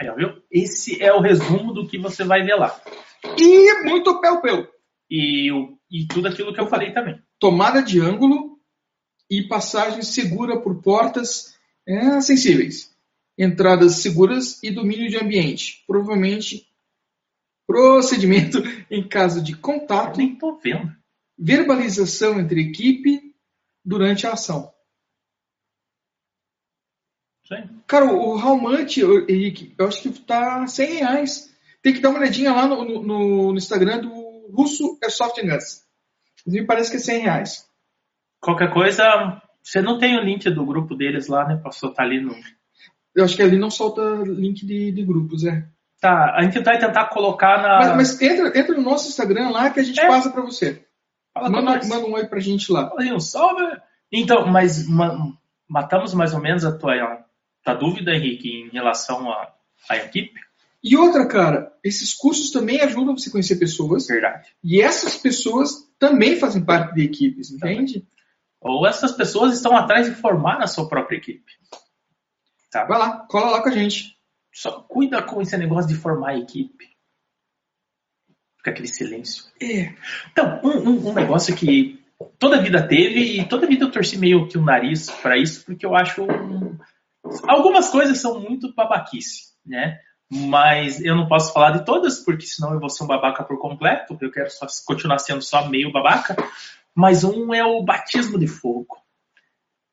Aí, ó, viu? Esse é o resumo do que você vai ver lá. E muito pel-pel. E, o- e tudo aquilo que eu falei também. Tomada de ângulo e passagem segura por portas é, sensíveis. Entradas seguras e domínio de ambiente. Provavelmente procedimento em caso de Eu contato, nem tô vendo. verbalização entre equipe durante a ação. Aí. Cara, o Raumante, Henrique, eu acho que tá 100 reais. Tem que dar uma olhadinha lá no, no- no- no Instagram do Russo Airsoft Guns. Me parece que é 100 reais. Qualquer coisa, você não tem o link do grupo deles lá, né? Pra soltar ali no. Eu acho que ali não solta link de, de grupos, é. Tá, a gente vai tentar colocar na. Mas, mas entra, entra no nosso Instagram lá que a gente É. passa pra você. Fala Manda, manda um oi pra gente lá. Fala aí, um salve. Então, mas ma- matamos mais ou menos a tua, tua dúvida, Henrique, em relação à, à equipe? E outra, cara, esses cursos também ajudam você a conhecer pessoas. Verdade. E essas pessoas também fazem parte de equipes, entende? Ou essas pessoas estão atrás de formar a sua própria equipe. Tá? Vai lá, cola lá com a gente. Só cuida com esse negócio de formar a equipe. Fica aquele silêncio. É. Então, um, um- um negócio que toda vida teve e toda vida eu torci meio que o nariz para isso, porque eu acho. um- Algumas coisas são muito babaquice, né? Mas eu não posso falar de todas, porque senão eu vou ser um babaca por completo. Eu quero só continuar sendo só meio babaca. Mas um é o batismo de fogo.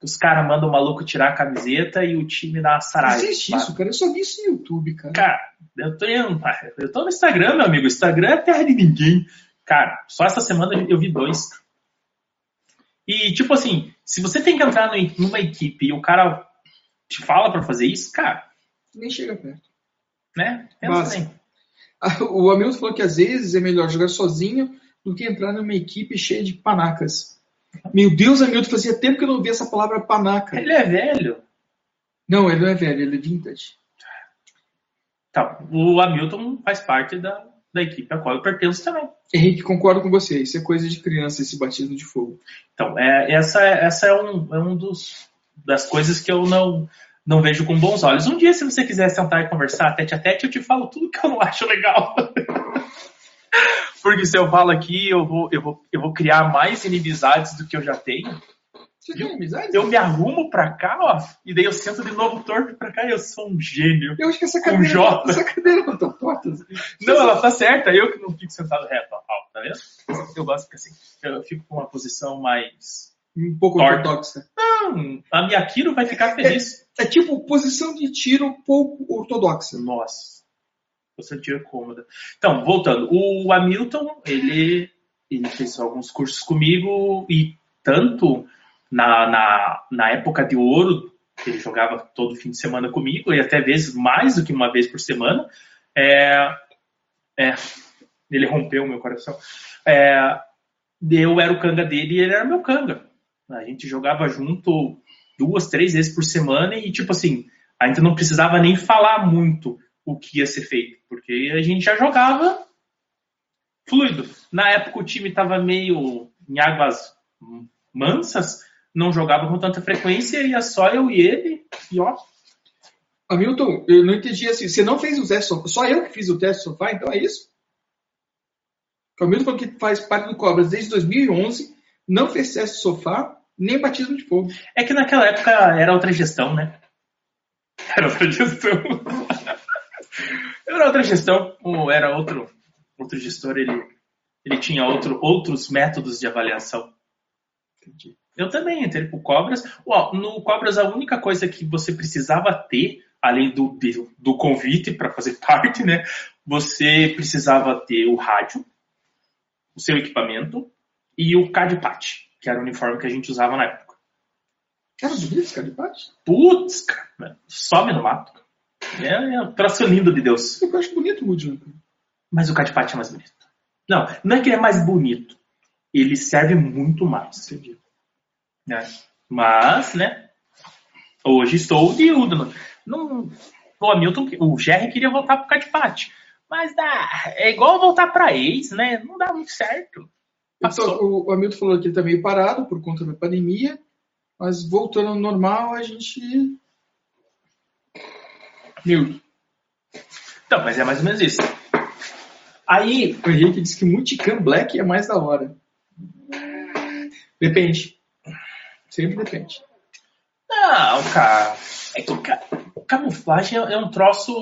Os caras mandam o maluco tirar a camiseta e o time dá uma saraiva. Existe isso, cara. Eu só vi isso no YouTube, cara. Cara, eu tô, indo- eu tô no Instagram, meu amigo. Instagram é terra de ninguém. Cara, só essa semana eu vi dois. E, tipo assim, se você tem que entrar numa equipe e o cara te fala pra fazer isso, cara, Nem chega perto. Né? Pensa. Ah, O Hamilton falou que às vezes é melhor jogar sozinho do que entrar numa equipe cheia de panacas. Meu Deus, Hamilton, fazia tempo que eu não via essa palavra panaca. Ele é velho. Não, ele não é velho, ele é vintage. Tá, o Hamilton faz parte da, da equipe a qual eu pertenço também. Henrique, concordo com você. Isso é coisa de criança, esse batismo de fogo. Então, é, essa, essa é um, é um dos das coisas que eu não, não vejo com bons olhos. Um dia, se você quiser sentar e conversar tete a tete, eu te falo tudo que eu não acho legal. Porque se eu falo aqui, eu vou, eu vou, eu vou criar mais inimizades do que eu já tenho. Você tem amizade? Eu me arrumo pra cá, ó, e daí eu sento de novo torto pra cá e eu sou um gênio. Eu acho que essa cadeira, J. essa cadeira não tá torta. Não, ela tá certa, eu que não fico sentado reto, ó, tá vendo? Eu gosto que assim, eu fico com uma posição mais. Um pouco ortodoxa. Não, a minha Kiro vai ficar feliz. É tipo posição de tiro pouco ortodoxa. Nossa, você tira cômoda. Então, voltando, o Hamilton, ele, ele fez alguns cursos comigo e tanto na, na, na época de ouro, ele jogava todo fim de semana comigo, e até vezes mais do que uma vez por semana, é, É, ele rompeu meu coração. É, eu era o canga dele e ele era meu canga. A gente jogava junto duas, três vezes por semana e, tipo assim, a gente não precisava nem falar muito o que ia ser feito, porque a gente já jogava fluido. Na época o time estava meio em águas mansas, não jogava com tanta frequência, ia só eu e ele, e ó. Hamilton, eu não entendi assim, você não fez o teste só eu que fiz o teste sofá, então é isso? O Hamilton falou que faz parte do Cobras desde 2011, não fez teste sofá, nem batismo de fogo. É que naquela época era outra gestão, né? Era outra gestão. era outra gestão, era outro, outro gestor, ele, ele tinha outro, outros métodos de avaliação. Entendi. Eu também entrei pro Cobras. Uau, no Cobras, a única coisa que você precisava ter, além do, do convite para fazer parte, né? Você precisava ter o rádio, o seu equipamento e o CADPAT, que era o uniforme que a gente usava na época. Era bonito esse CADPAT? Putz, cara, some no mato. É, é um troço lindo de Deus. Eu acho bonito o Woodland. Mas o CADPAT é mais bonito. Não, não é que ele é mais bonito. Ele serve muito mais. Entendi. Né? Mas, né? Hoje estou de Udano. Não, o Hamilton, o Jerry queria voltar pro Catpat. Mas dá, é igual voltar para ex, né? Não dá muito certo. Então, o, o Hamilton falou que ele tá meio parado por conta da pandemia, mas voltando ao normal, a gente. Milton. Então, mas é mais ou menos isso. Aí. O Henrique disse que Multicam Black é mais da hora. Depende. Sempre depende. Não, cara. É que ca- camuflagem é é um troço.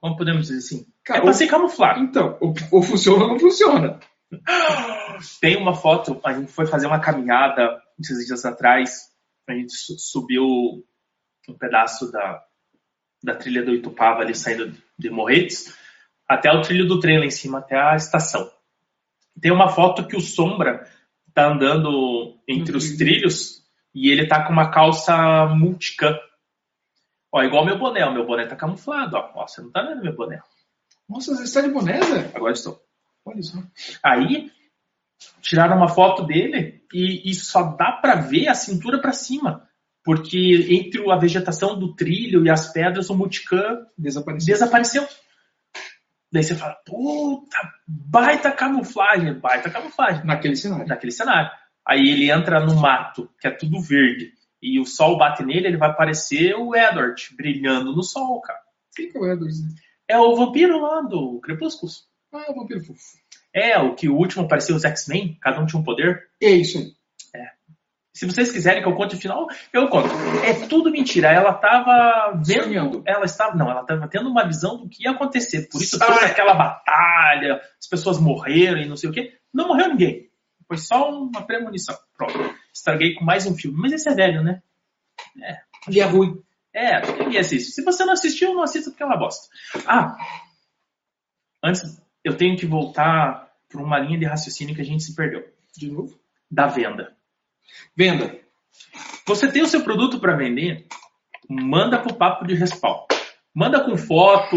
Como podemos dizer assim? Cara, é pra ou- ser camuflado. Então, ou, ou funciona ou não funciona. Tem uma foto, a gente foi fazer uma caminhada esses dias atrás. A gente su- subiu um pedaço da, da trilha do Itupava ali saindo de Morretes até o trilho do trem lá em cima, até a estação. Tem uma foto que o Sombra tá andando entre os trilhos e ele tá com uma calça multicam. Ó, igual meu boné, o meu boné tá camuflado, ó. Ó, você não tá vendo meu boné. Nossa, você está de boné, Zé? Agora estou. Olha só. Aí tiraram uma foto dele e, e só dá pra ver a cintura pra cima, porque entre a vegetação do trilho e as pedras o multicam Desapareceu. desapareceu. Daí você fala, puta, baita camuflagem, baita camuflagem Naquele cenário. naquele cenário. Aí ele entra no mato, que é tudo verde, e o sol bate nele, ele vai parecer o Edward brilhando no sol, cara. Quem que é o Edward? É o vampiro lá do Crepúsculo. Ah, o vampiro fofo. É, o que o último parecia os X-Men, cada um tinha um poder. É isso aí. Se vocês quiserem que eu conte o final, eu conto. É tudo mentira. Ela tava vendo. Sonhando. Ela estava. Não, ela estava tendo uma visão do que ia acontecer. Por isso Ah. toda aquela batalha, as pessoas morreram e não sei o quê. Não morreu ninguém. Foi só uma premonição. Pronto. Estraguei com mais um filme. Mas esse é velho, né? E é ruim. É, ninguém assiste. Se você não assistiu, não assista porque é uma bosta. Ah, antes eu tenho que voltar para uma linha de raciocínio que a gente se perdeu. De novo. Da venda. Venda. Você tem o seu produto para vender, manda pro papo de respaldo. Manda com foto,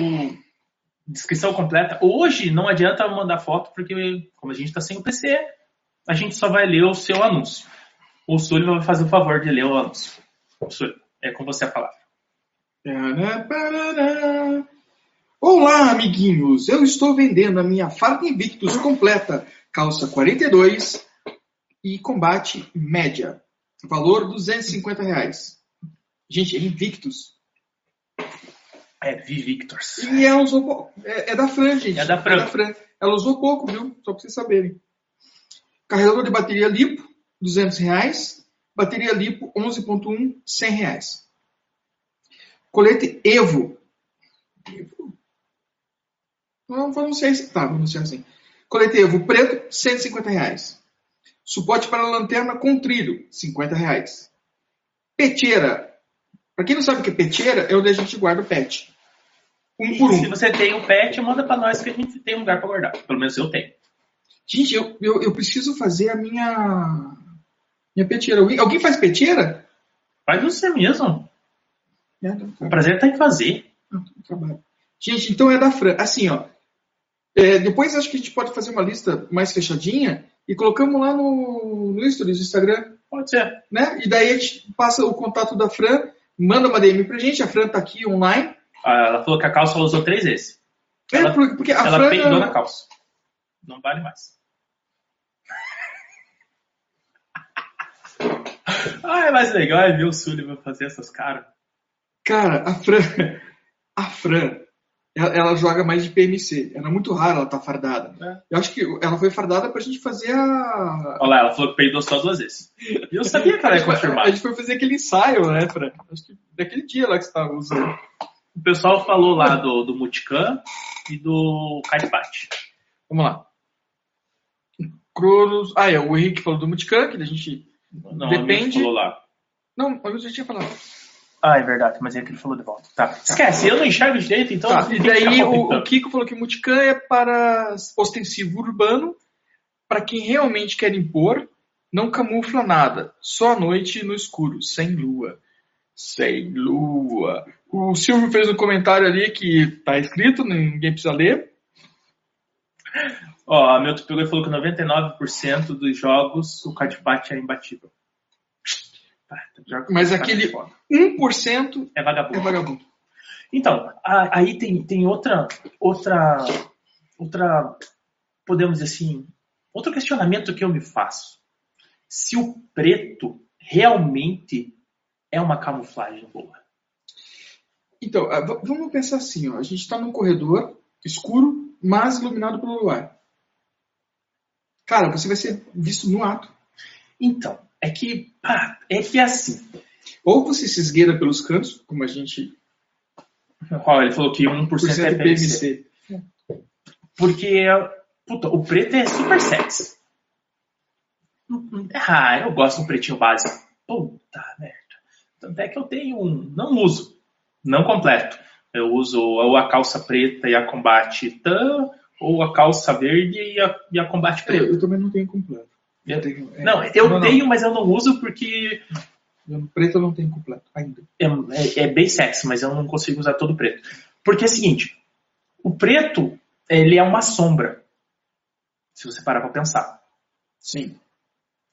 descrição completa. Hoje não adianta mandar foto, porque como a gente está sem o PC, a gente só vai ler o seu anúncio. O Sullivan vai fazer o favor de ler o anúncio. Sullivan, é com você a palavra. Olá, amiguinhos! Eu estou vendendo a minha Farda Invictus completa, calça 42 e combate média. Valor 250 reais. Gente, é Invictus. É, Vi Victors. E ela usou pouco. É, é da Fran, gente. É da Fran. Ela usou pouco, viu? Só pra vocês saberem. Carregador de bateria lipo, 200 reais. Bateria lipo 11.1, 100 reais. Colete Evo. Evo? Não, vamos ser assim. Tá, vamos ser assim. Colete Evo preto, 150 reais. Suporte para lanterna com trilho, 50 reais. Peteira. Para quem não sabe o que é peteira, é onde a gente guarda o pet. Um por Se um. você tem um pet, manda para nós que a gente tem um lugar para guardar. Pelo menos eu tenho. Gente, eu, eu, eu preciso fazer a minha. Minha peteira. Alguém, alguém faz peteira? Faz você mesmo. É, O prazer tá em fazer. Trabalho. Gente, então é da Fran. Assim, ó. É, depois acho que a gente pode fazer uma lista mais fechadinha e colocamos lá no, no Stories do Instagram, Pode ser. né? E daí a gente passa o contato da Fran, manda uma DM pra gente, a Fran tá aqui online. Ah, Ela falou que a calça ela usou três vezes. É, Ela- porque, porque a ela Fran. peidou na calça. Não vale mais. ah, é mais legal é ver o Sullivan fazer essas caras. Cara, a Fran. A Fran. Ela, ela joga mais de PMC. Era muito raro ela estar fardada. É. Eu acho que ela foi fardada pra gente fazer a. Olha lá, ela falou que peidou só duas vezes. E eu sabia que ela ia A confirmar. gente foi fazer aquele ensaio, né, Fran? Acho que daquele dia lá que você tava usando. O pessoal falou lá do, do Multicam e do Kaipat. Vamos lá. Cronos. Ah, é, o Henrique falou do Multicam, que a gente. Não, Depende- Falou lá. Não, eu já tinha falado. Ah, é verdade, mas é que ele falou de volta. Tá. Esquece, eu não enxergo direito, então. Tá, e daí o, o. Kiko falou que Multicam é para ostensivo urbano, para quem realmente quer impor, não camufla nada, só à noite no escuro, sem lua. Sem lua. O Silvio fez um comentário ali que tá escrito, ninguém precisa ler. Ó, a Milton e falou que 99% dos jogos o Kaipat é imbatível. Mas aquele- é foda. 1% É vagabundo. é vagabundo. Então, a- aí tem, tem outra, outra, outra, podemos dizer assim, outro questionamento que eu me faço. Se o preto realmente é uma camuflagem boa. Então, vamos pensar assim, ó. A gente está num corredor escuro, mas iluminado pelo luar. Cara, você vai ser visto no ato. Então, é que, pá, é que é assim. Ou você se esgueira pelos cantos, como a gente Ó, ele falou que 1% por é cento PVC. PMC. Porque, puta, o preto é super sexy. Ah, eu gosto de um pretinho básico. Puta merda. Tanto é que eu tenho um. Não uso. Não completo. Eu uso ou a calça preta e a combate tan, ou a calça verde e a, e a combate É, preta. eu também não tenho completo. Eu- tenho- é, Não, eu não, não. tenho, mas eu não uso porque Preto eu não tenho completo ainda. é, é- é bem sexy, mas eu não consigo usar todo preto. Porque é o seguinte, o preto, ele é uma sombra. Se você parar pra pensar. Sim.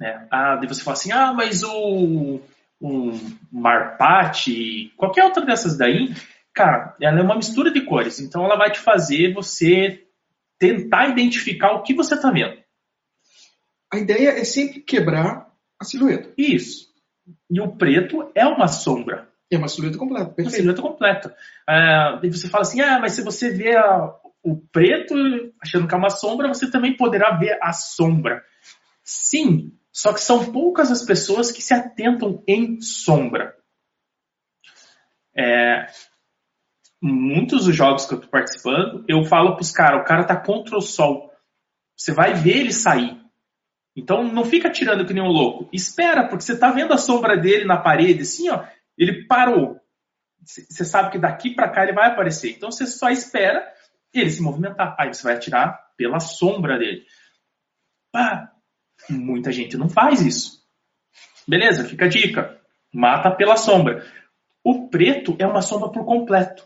né? Ah, daí você fala assim, ah, mas o um Marpate, qualquer outra dessas daí, cara, ela é uma mistura de cores, então ela vai te fazer você tentar identificar o que você tá vendo. A ideia é sempre quebrar a silhueta. Isso. E o preto é uma sombra, É uma silhueta completa. uma Perfeito. silhueta completa. Ah, daí você fala assim, ah, mas se você vê a- o preto achando que é uma sombra, você também poderá ver a sombra. Sim, só que são poucas as pessoas que se atentam em sombra. É, muitos dos jogos que eu estou participando, eu falo para os caras, o cara tá contra o sol. Você vai ver ele sair. Então não fica tirando que nem um louco. Espera, porque você tá vendo a sombra dele na parede, assim, ó. Ele parou. Você sabe que daqui para cá ele vai aparecer. Então você só espera ele se movimentar. Aí você vai atirar pela sombra dele. Ah, muita gente não faz isso. Beleza, fica a dica. Mata pela sombra. O preto é uma sombra por completo.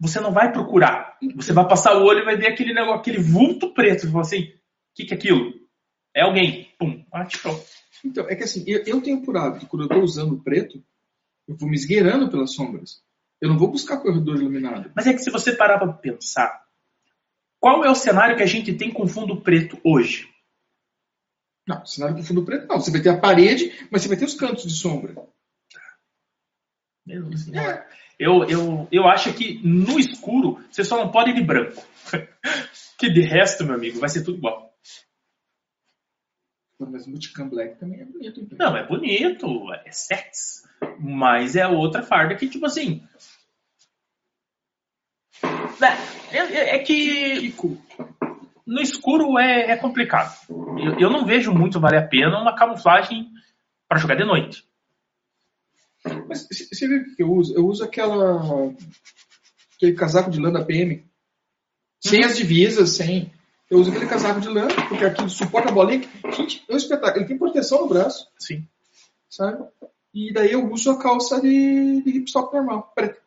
Você não vai procurar. Você vai passar o olho e vai ver aquele negócio, aquele vulto preto. Você fala assim, o que, que é aquilo? É alguém. Pum, atirou. Então, é que assim, eu, eu tenho por hábito, quando eu estou usando preto, eu vou me esgueirando pelas sombras. Eu não vou buscar corredor iluminado. Mas é que se você parar para pensar, qual é o cenário que a gente tem com fundo preto hoje? Não, cenário com fundo preto não. Você vai ter a parede, mas você vai ter os cantos de sombra. Mesmo assim, é. Eu, eu, eu acho que no escuro você só não pode ir de branco. que de resto, meu amigo, vai ser tudo igual. Mas o Multicam Black também é bonito. Então. Não, é bonito, é sexy. Mas é outra farda que, tipo assim. É, é- é que no escuro é, é complicado. Eu, eu não vejo muito valer a pena uma camuflagem para jogar de noite. Mas você vê o que eu uso? Eu uso aquela. aquele casaco de lã da PM. Sem Uhum. as divisas, sem. Eu uso aquele casaco de lã, porque aquilo suporta a bolinha. Gente, é um espetáculo. Ele tem proteção no braço, Sim. sabe? E daí eu uso a calça de, de hipstop normal, preta.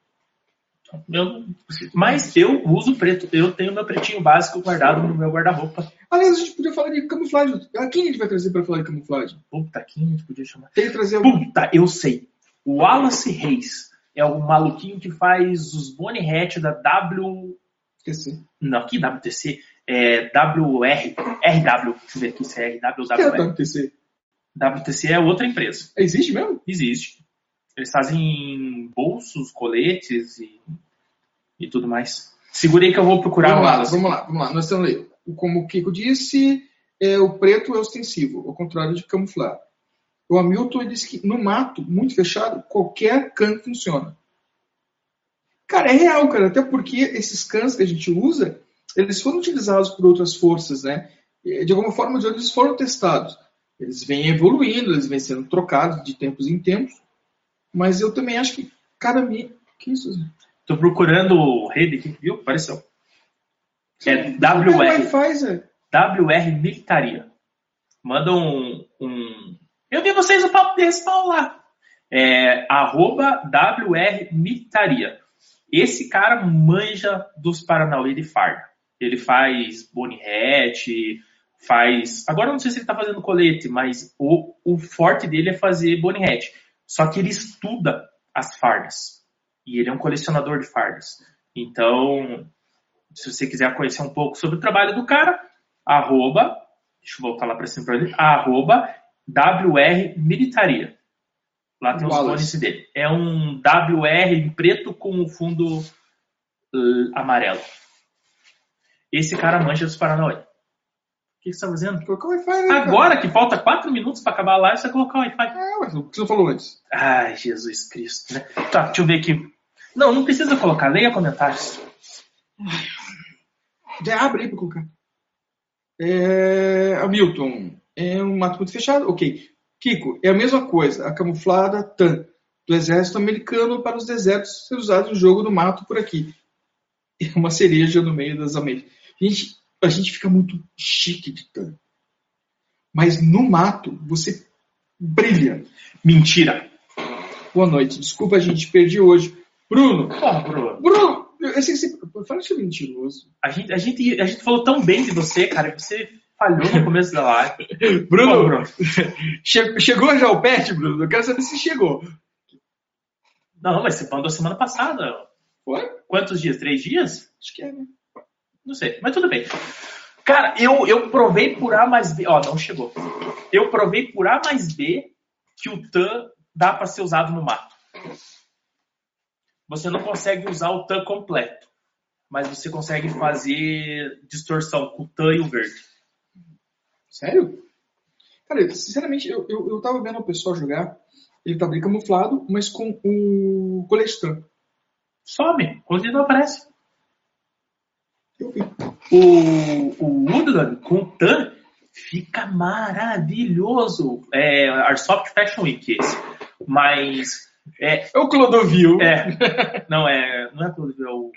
Eu- mas eu uso preto. Eu tenho meu pretinho básico guardado no meu guarda-roupa. Aliás, a gente podia falar de camuflagem. Quem a gente vai trazer pra falar de camuflagem? Puta, quem a gente podia chamar? Tem que trazer algum. Puta, eu sei. O Wallace Reis é o maluquinho que faz os Bonnie Hatch da W. Esqueci. Não, que WTC? É WR. RW. Deixa eu ver aqui se é RW ou que é WR. WTC? WTC é outra empresa. Existe mesmo? Existe. Eles fazem bolsos, coletes e, e tudo mais. Segurei que eu vou procurar vamos lá, vamos lá, vamos lá. Nós estamos aí. Como o Kiko disse, é, o preto é ostensivo, ao contrário de camuflar. O Hamilton disse que no mato, muito fechado, qualquer can funciona. Cara, é real, cara. Até porque esses cans que a gente usa, eles foram utilizados por outras forças, né? De alguma forma ou de outra, eles foram testados. Eles vêm evoluindo, eles vêm sendo trocados de tempos em tempos. Mas eu também acho que cada. Que isso? Zé? Tô procurando rede aqui, viu? Apareceu. É WR. WR Militaria. Manda um, um- Eu vi vocês o papo desse pau lá. É, arroba WR Militaria. Esse cara manja dos Paranauê de farda. Ele faz bonihete, faz. Agora eu não sei se ele tá fazendo colete, mas o, o forte dele é fazer bonihete. Só que ele estuda as fardas. E ele é um colecionador de fardas. Então, se você quiser conhecer um pouco sobre o trabalho do cara, arroba, deixa eu voltar lá para cima para ele, arroba WR Militaria. Lá tem os Wallace. bones dele. É um WR em preto com o fundo uh, amarelo. Esse cara manja dos Paranauê. O que você está fazendo? Colocar o Wi-Fi, né, cara? Agora que falta 4 minutos para acabar a live, você vai colocar o Wi-Fi. É, mas o que você falou antes? Ai, Jesus Cristo. Né? Tá, deixa eu ver aqui. Não, não precisa colocar. Leia comentários. Já abre aí pra colocar. É, Hamilton, é um mato muito fechado? Ok. Kiko, é a mesma coisa, a camuflada TAN do exército americano para os desertos ser usado no jogo do mato por aqui. É uma cereja no meio das Américas. Gente, a gente fica muito chique de TAN. Mas no mato, você brilha. Mentira. Boa noite. Desculpa, a gente perdi hoje. Bruno, Porra, Bruno. Bruno, eu sei que você. Fala que é mentiroso. A gente, a, gente, a gente falou tão bem de você, cara, e você falhou no começo da live. Bruno, Pô, Bruno. Che- chegou já o pet, Bruno? Eu quero saber se chegou. Não, mas você mandou semana passada. Foi? Quantos dias? Três dias? Acho que é, né? Não sei, mas tudo bem. Cara, eu, eu provei por A mais B. Ó, não chegou. Eu provei por A mais B que o TAN dá para ser usado no mato. Você não consegue usar o TAN completo, mas você consegue fazer distorção com o TAN e o verde. Sério? Cara, sinceramente, eu, eu, eu tava vendo o pessoal jogar. Ele tá bem camuflado, mas com o colestão. Some, quando não aparece. O, o Woodland com TAN fica maravilhoso. É Airsoft Fashion Week esse. Mas é, É o Clodovil. É. Não, é. Não é Clodovil, é o.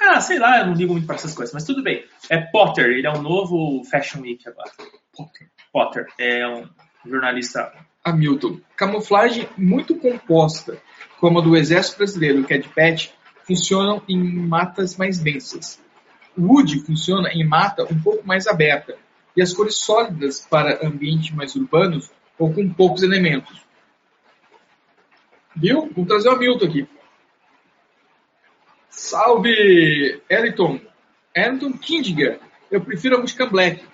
Ah, sei lá, eu não ligo muito pra essas coisas, mas tudo bem. É Potter, ele é o novo Fashion Week agora. Potter. Potter é um jornalista. Hamilton. Camuflagem muito composta, como a do Exército Brasileiro, que é de pet, funcionam em matas mais densas. Wood funciona em mata um pouco mais aberta, e as cores sólidas para ambientes mais urbanos ou com poucos elementos. Viu? Vamos trazer o Hamilton aqui. Salve, Eliton. Eliton Kindiger. Eu prefiro a Muscan Black.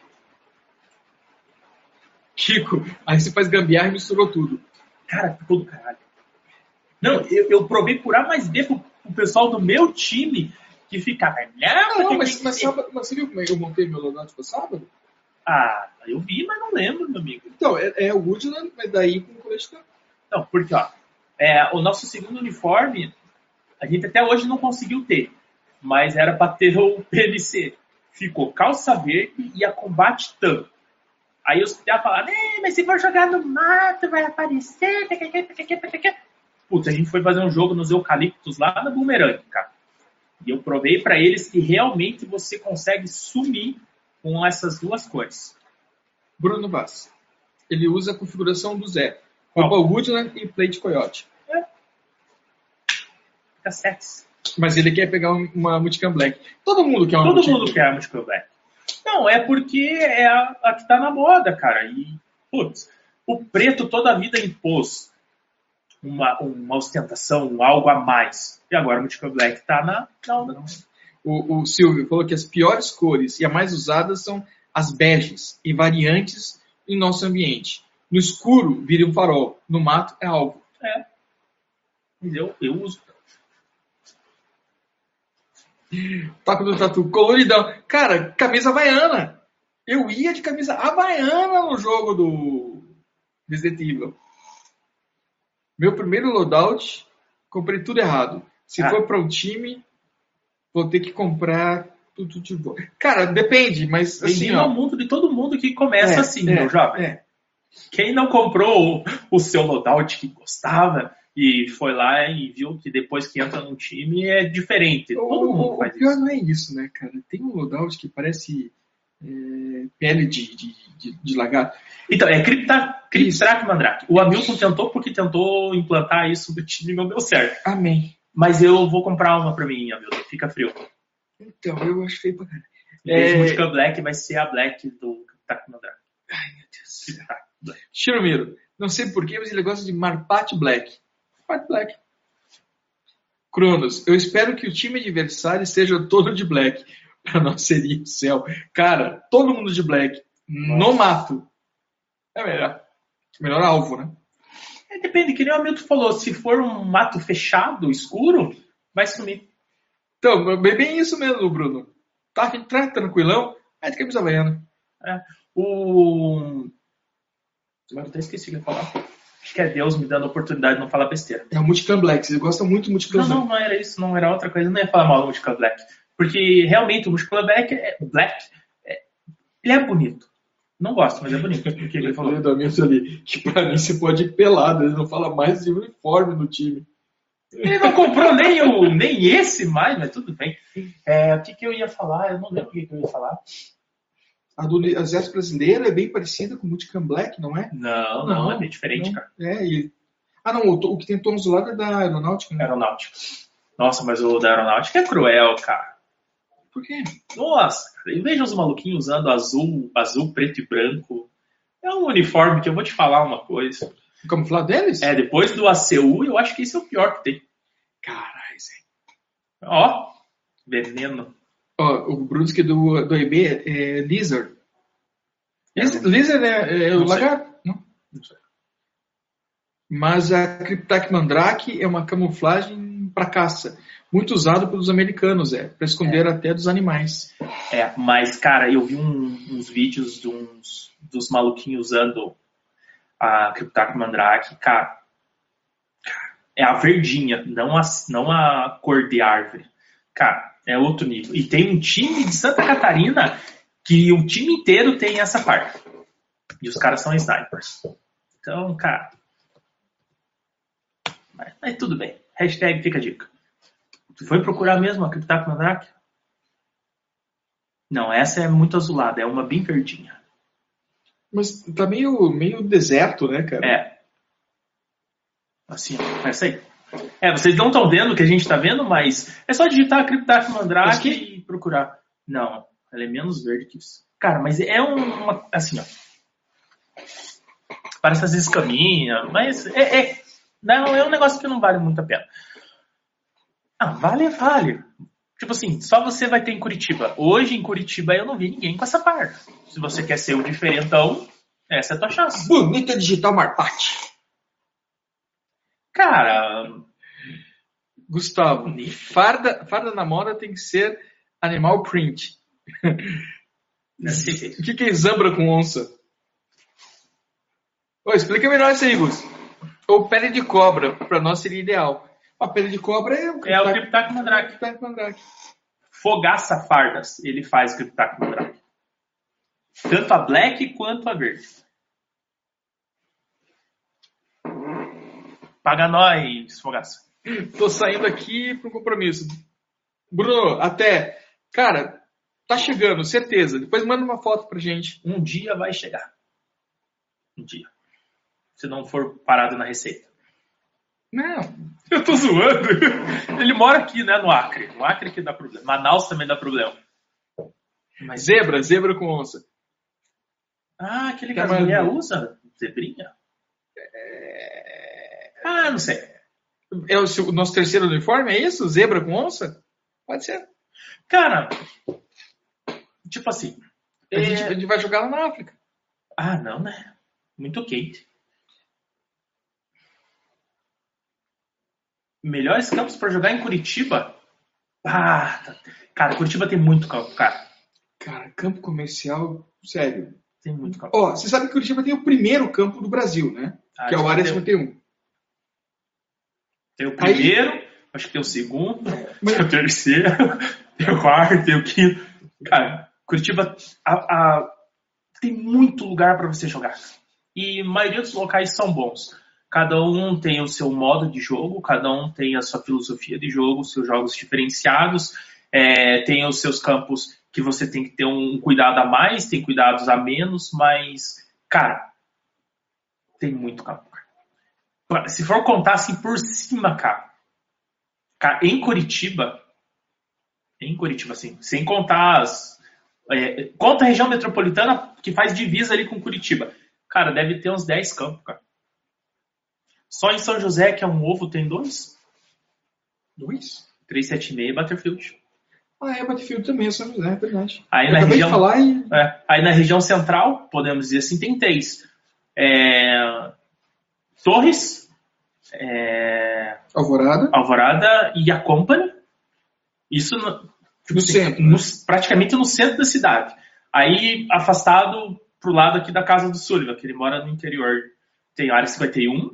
Kiko, aí você faz gambiarra e misturou tudo. Cara, ficou do caralho. Não, eu, eu provei por A mais B pro, pro pessoal do meu time que ficava. Não, não, mas, mas, ser." sábado, mas você viu como eu montei meu logout para sábado? Ah, eu vi, mas não lembro, meu amigo. Então, é, é o Woodland, mas daí com o colete Não, porque, ó, é, o nosso segundo uniforme, a gente até hoje não conseguiu ter, mas era para ter o PLC. Ficou calça verde e a combate TAM. Aí os já falaram, "É, mas se for jogar no mato, vai aparecer. pequeque, pequeque, pequeque." Putz, a gente foi fazer um jogo nos eucaliptos lá na Boomerang, cara. E eu provei para eles que realmente você consegue sumir com essas duas cores. Bruno Vaz. Ele usa a configuração do Zé. Rouba Woodland e Plate Coyote. Fica sexy. Mas ele quer pegar um- uma Multicam Black. Todo mundo quer uma Todo Multicam mundo quer a Multiple Black. Não, é porque é a, a que tá na moda, cara. E, putz, o preto toda a vida impôs uma, uma ostentação, um algo a mais. E agora o Multiple Black tá na, na onda. O, o Silvio falou que as piores cores e as mais usadas são as beges e variantes em nosso ambiente. No escuro, vira um farol. No mato, é alvo. Mas eu, eu uso. Taco do Tatu, coloridão. Cara, camisa havaiana. Eu ia de camisa havaiana no jogo do Resident Evil. Meu primeiro loadout, comprei tudo errado. Se Ah. for para um time, vou ter que comprar tudo de bom. Cara, depende, mas assim, Bem-vindo ao ó. mundo de todo mundo que começa É, assim, é, meu jovem. é. Quem não comprou o, o seu loadout que gostava e foi lá e viu que depois que entra num time é diferente. Todo O, mundo o faz pior isso. não é isso, né, cara? Tem um loadout que parece é, pele de, de, de, de lagarto. Então, é Crypta, Cryptrack Mandrake. O Hamilton tentou porque tentou implantar isso no time e não deu certo. Amém. Mas eu vou comprar uma pra mim, Hamilton. Fica frio. Então, eu acho feio pra caralho. É. Multica Black, vai ser a Black do Mandrake. Ai, meu Deus do Black. Chiromiro, não sei porquê, mas ele gosta de Marpat Black. Marpat Black. Cronos, eu espero que o time adversário seja todo de Black. Pra nós seria o céu. Cara, todo mundo de Black. No mato. É melhor. Melhor alvo, né? É, depende, que nem o Hamilton falou. Se for um mato fechado, escuro, vai sumir. Então, bem, bem isso mesmo, Bruno. Tá, tá tranquilão? É de camisa havaiana. É. O. Agora eu até esqueci o que ia falar. Acho que é Deus me dando a oportunidade de não falar besteira. É o Multicam Black. Você gosta muito do Multicam Não, não, não era isso, não era outra coisa. Eu não ia falar mal do Multicolor Black. Porque realmente o Multicolor Black é, Black, é- ele é bonito. Não gosto, mas é bonito. Porque ele falou. do Hamilton ali, que pra mim você pode ir pelado, ele não fala mais de uniforme no time. Ele não comprou nem, o, nem esse mais, mas tudo bem. É, o que, que eu ia falar? Eu não lembro o que, que eu ia falar. A do Exército Brasileiro é bem parecida com o Multicam Black, não é? Não, não, Não, é bem diferente, não. cara. É, e... Ah, não, o, to- o que tem tons do lado é da Aeronáutica, né? Aeronáutica. Nossa, mas o da Aeronáutica é cruel, cara. Por quê? Nossa, cara, e veja os maluquinhos usando azul, azul, preto e branco. É um uniforme que eu vou te falar uma coisa. O camuflado deles? É, depois do ACU, eu acho que esse é o pior que tem. Caralho, Zé. Ó, veneno. Ó, o Brunsky do, do EB é Lizard. Liz- Lizard é, é o lagarto? Não. Não sei. Mas a Cryptak Mandrake é uma camuflagem para caça. Muito usado pelos americanos, é, para esconder até dos animais. É, mas, cara, eu vi um- uns vídeos de uns, dos maluquinhos usando a Cryptarch Mandrake, cara. É a verdinha, não a, não a cor de árvore. Cara, é outro nível. E tem um time de Santa Catarina que o time inteiro tem essa parte. E os caras são snipers. Então, cara. Mas, mas tudo bem. Hashtag fica a dica. Tu foi procurar mesmo a Cryptarch Mandrake? Não, essa é muito azulada, é uma bem verdinha. Mas tá meio, meio deserto, né, cara? É. Assim, ó, essa aí. É, vocês não estão vendo o que a gente está vendo, mas é só digitar Cryptarch Mandrake Mas que- e procurar. Não, ela é menos verde que isso. Cara, mas é um- uma. Assim, ó. Parece as escaminhas, mas é, é- Não, é um negócio que não vale muito a pena. Ah, vale, vale. Tipo assim, só você vai ter em Curitiba. Hoje em Curitiba eu não vi ninguém com essa parda. Se você quer ser o diferentão, essa é a tua chance. Bonita digital Marpat. Cara, Gustavo, farda, farda na moda tem que ser animal print. O que, que é zambra com onça? Ô, explica melhor isso aí, Gus. Ou pele de cobra, pra nós seria ideal. A pele de cobra é o É o Cryptarch Mandrake. Mandrake. Fogaça Fardas, ele faz Cryptarch Mandrake. Tanto a black quanto a verde. Paga nós, Fogaça. Tô saindo aqui pro compromisso. Bruno, até. Cara, tá chegando, certeza. Depois manda uma foto pra gente. Um dia vai chegar. Um dia. Se não for parado na receita. Não. Eu tô zoando. Ele mora aqui, né, no Acre. No Acre que dá problema. Manaus também dá problema. Mas zebra, zebra com onça. Ah, aquele que mais- mulheres usam? Zebrinha? Ah, não sei. É o nosso terceiro uniforme, é isso? Zebra com onça? Pode ser. Cara, tipo assim. A, é- gente, a gente vai jogar lá na África. Ah, não, né? Muito quente. Melhores campos para jogar em Curitiba? Ah, tá. cara, Curitiba tem muito campo, cara. Cara, campo comercial, sério. Tem muito campo. Ó, você sabe que Curitiba tem o primeiro campo do Brasil, né? Ah, que é o Área tem, 51. tem o primeiro, acho que tem o segundo, Mas- tem o terceiro, tem o quarto, tem o quinto. Cara, Curitiba a- a- tem muito lugar para você jogar. E a maioria dos locais são bons. Cada um tem o seu modo de jogo, cada um tem a sua filosofia de jogo, seus jogos diferenciados, é, tem os seus campos que você tem que ter um cuidado a mais, tem cuidados a menos, mas, cara, tem muito campo. Se for contar assim por cima, cara, cara, em Curitiba, em Curitiba, assim, sem contar as. É, conta a região metropolitana que faz divisa ali com Curitiba. Cara, deve ter uns 10 campos, cara. Só em São José, que é um ovo, tem dois. Dois? 376 Butterfield. Ah, é Battlefield também, São José, é verdade. Aí Eu na região. falar e... É, aí na região central, podemos dizer assim, tem três. É, Torres, é, Alvorada. Alvorada e a Company. Isso no, tipo No assim, centro. no- praticamente no centro da cidade. Aí, afastado pro lado aqui da casa do Sullivan, que ele mora no interior. Tem a área 51.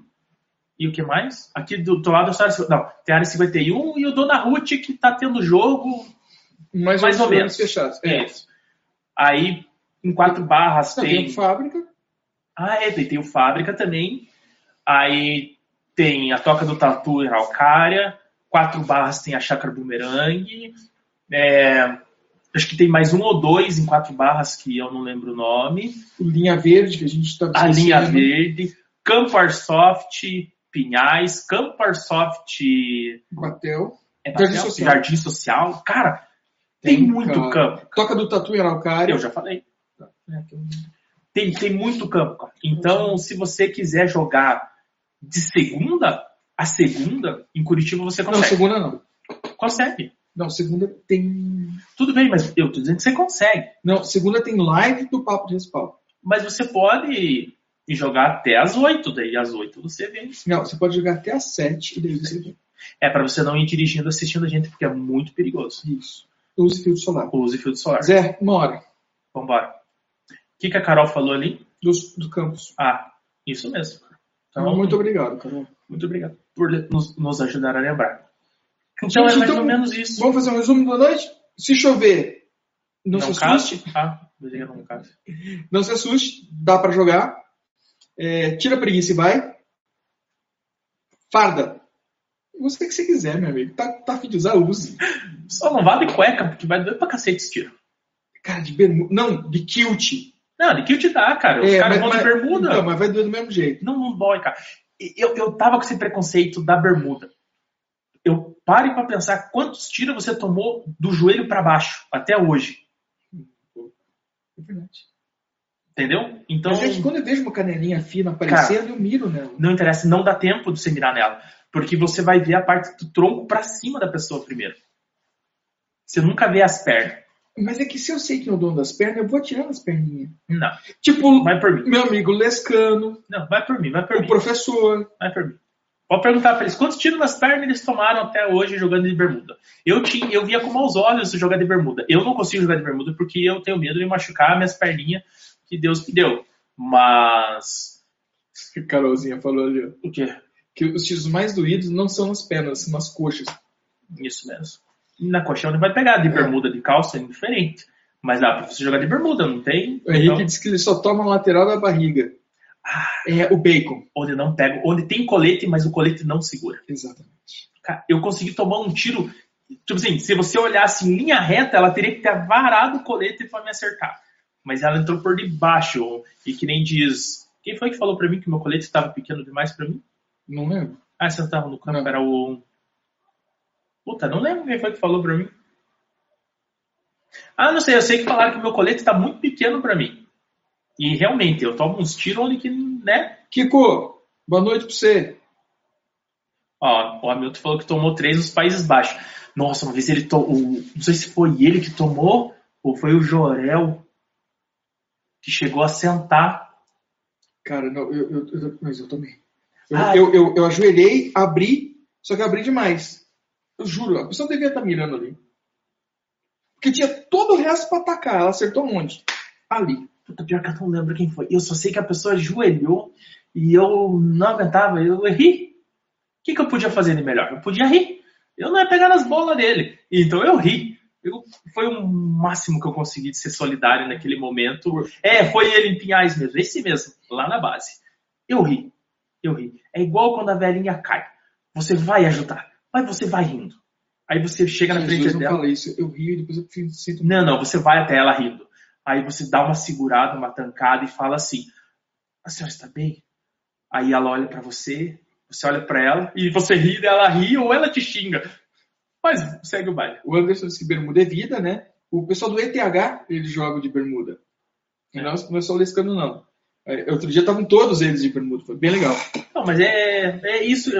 E o que mais? Aqui do, do lado da área 51. Não, tem a área 51 e o Dona Ruth que tá tendo jogo. Mais, Mais ou menos. fechados. É isso. Aí, em quatro barras Não, tem. tem fábrica. Ah, é, daí tem o Fábrica também. Aí tem a Toca do Tatu em Araucária. Quatro barras tem a Chácara Bumerangue. É, acho que tem mais um ou dois em quatro barras que eu não lembro o nome. O Linha Verde, que a gente tá A Linha. Verde. Campo Airsoft, Pinhais. Campo Airsoft Batel. é Jardim Batel? Social. Jardim Social. Cara, tem, muito cara. campo. Toca do Tatu em Araucária. Eu já falei. Tem, tem muito campo. cara. Então, se você quiser jogar de segunda a segunda, em Curitiba você Não, consegue. segunda não. Consegue. Não, segunda tem... Tudo bem, mas eu tô dizendo que você consegue. Não, segunda tem live do Papo de Respaldo. Mas você pode ir jogar até as oito, daí às oito você vem. Não, você pode jogar até às sete e daí você vem. É para você não ir dirigindo assistindo a gente, porque é muito perigoso. Isso. Use filtro solar. Use filtro solar. Zé, uma hora. Vambora. O que, que a Carol falou ali? Do, do campus. Ah, isso mesmo. Então, Muito obrigado, Carol. muito obrigado por nos, nos ajudar a lembrar. Então é mais então, ou menos isso. Vamos fazer um resumo da noite? Se chover, não, se assuste. caso? Ah, não caso. Não se assuste. Dá pra jogar. É, tira a preguiça e vai. Farda. Você que você quiser, meu amigo. Tá, tá afim de usar, use. Só não vá de cueca, porque vai doer pra cacete esse tiro. Cara, de bermuda. Não, de kilt. Não, de te dá, cara. Os É, caras vão de bermuda. Então, mas vai doer do mesmo jeito. Não, não dói, cara. Eu, eu tava com esse preconceito da bermuda. Eu pare pra pensar quantos tiros você tomou do joelho pra baixo até hoje. É verdade. Entendeu? Então, Mas que quando eu vejo uma canelinha fina aparecendo, eu miro nela. não interessa, não dá tempo de você mirar nela. Porque você vai ver a parte do tronco pra cima da pessoa primeiro. Você nunca vê as pernas. Mas é que se eu sei que é o dono das pernas, eu vou atirando as perninhas. Não, Tipo, vai por mim. meu amigo Lescano, Não, vai por mim, vai por o mim. professor. Vai por mim. Pode perguntar pra eles quantos tiros nas pernas eles tomaram até hoje jogando de bermuda. Eu, tinha, eu via com maus olhos jogar de bermuda. Eu não consigo jogar de bermuda porque eu tenho medo de machucar minhas perninhas que Deus me deu. Mas. Que a Carolzinha falou ali. O quê? Que os tiros mais doídos não são nas pernas, são nas coxas. Isso mesmo. Na coxa onde vai pegar, de bermuda, de calça, é indiferente. Mas dá pra você jogar de bermuda, não tem? O Henrique Então, disse que ele só toma na lateral da barriga. É o bacon. onde não pega, onde tem colete, mas o colete não segura. Exatamente. Cara, eu consegui tomar um tiro. Tipo assim, se você olhasse em linha reta, ela teria que ter varado o colete pra me acertar. Mas ela entrou por debaixo. E que nem diz. Quem foi que falou pra mim que meu colete estava pequeno demais pra mim? Não lembro. Ah, você não tava no campo, Não. era o. Puta, não lembro quem foi que falou pra mim. Ah, não sei, eu sei que falaram que o meu colete tá muito pequeno pra mim. E realmente, eu tomo uns tiros onde que, né? Kiko, boa noite pra você. Ó, o Hamilton falou que tomou três nos Países Baixos. Nossa, uma vez ele tomou. Não sei se foi ele que tomou ou foi o Jorel que chegou a sentar. Cara, não, eu, eu, eu- mas eu tomei. Eu, Ah. eu, eu, eu ajoelhei, abri, só que abri demais. Eu juro, a pessoa devia estar mirando ali. Porque tinha todo o resto pra atacar. Ela acertou um monte. Ali. Puta, pior que eu não lembro quem foi. Eu só sei que a pessoa ajoelhou e eu não aguentava, eu ri. O que, que eu podia fazer de melhor? Eu podia rir. Eu não ia pegar nas bolas dele. Então eu ri. Eu- foi o máximo que eu consegui de ser solidário naquele momento. É, foi ele em Pinhais mesmo, esse mesmo, lá na base. Eu ri. Eu ri. É igual quando a velhinha cai. Você vai ajudar, mas você vai rindo. Aí você chega na frente Jesus não dela. fala isso. Eu rio e depois eu fico- sinto. Não, não, você vai até ela rindo. Aí você dá uma segurada, uma tancada e fala assim: A senhora está bem? Aí ela olha pra você, você olha pra ela e você ri, ela ri ou ela te xinga. Mas segue o baile. O Anderson disse que bermuda é vida, né? O pessoal do ETH, eles jogam de bermuda. E não, não é só o Lescano, não. É, Outro dia estavam todos eles de bermuda. Foi bem legal. Não, mas é, é isso.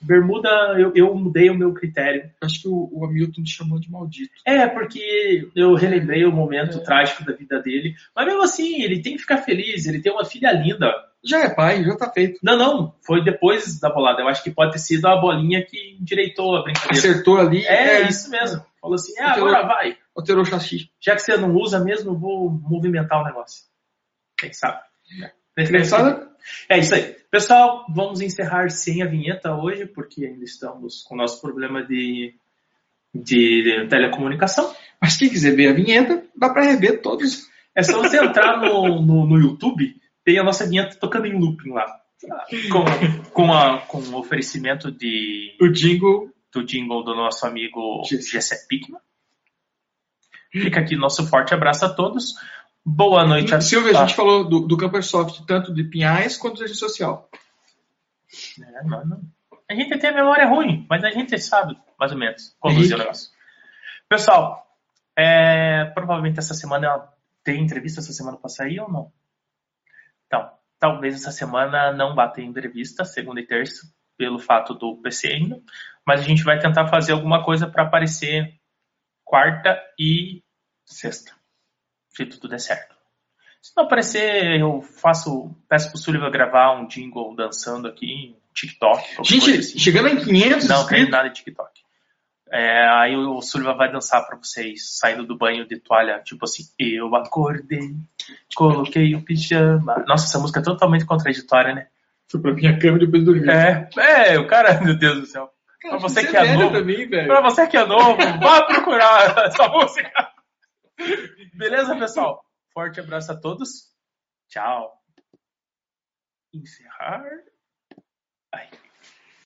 Bermuda, eu, eu mudei o meu critério. Acho que o, o Hamilton chamou de maldito. É, porque eu relembrei o momento trágico da vida dele. Mas mesmo assim, ele tem que ficar feliz, ele tem uma filha linda. Já é pai, já tá feito. Não, não, foi depois da bolada. Eu acho que pode ter sido a bolinha que endireitou a brincadeira. Acertou ali. É, isso mesmo. Falou assim, ah, Alterou. agora vai. Alterou o chassi. Já que você não usa mesmo, eu vou movimentar o negócio. Quem sabe? Criançada, É isso aí. Pessoal, vamos encerrar sem a vinheta hoje, porque ainda estamos com o nosso problema de, de telecomunicação. mas quem quiser ver a vinheta, dá pra rever todos. É só você entrar no, no, no YouTube, tem a nossa vinheta tocando em looping lá. Com, com, a, com o oferecimento de, O jingle. do jingle do nosso amigo Gessé. Gessé Pickman. Fica aqui nosso forte abraço a todos. Boa noite a Silvia, a gente falou do, do Campersoft, tanto de Pinhais quanto da rede social. é, não, não. A gente tem a memória ruim, mas a gente sabe, mais ou menos, conduzir o Henrique. negócio. Pessoal, é, provavelmente essa semana tem entrevista essa semana para sair ou não? Então, talvez essa semana não vá ter entrevista, segunda e terça, pelo fato do PC ainda, mas a gente vai tentar fazer alguma coisa para aparecer quarta e sexta, se tudo der certo. Se não aparecer, eu faço, peço pro Sullivan gravar um jingle dançando aqui, TikTok. qualquer coisa Gente, assim. chegando em 500 Não tem nada de TikTok. É, aí o Sullivan vai dançar pra vocês, saindo do banho de toalha, tipo assim, eu acordei, coloquei o pijama. Nossa, essa música é totalmente contraditória, né? fui pra minha cama e depois dormi. É, é, o cara, meu Deus do céu. Cara, pra você você que é velho novo. também. Pra você que é novo, vá procurar essa música. Beleza, pessoal? Forte abraço a todos. Tchau. Encerrar. Ai.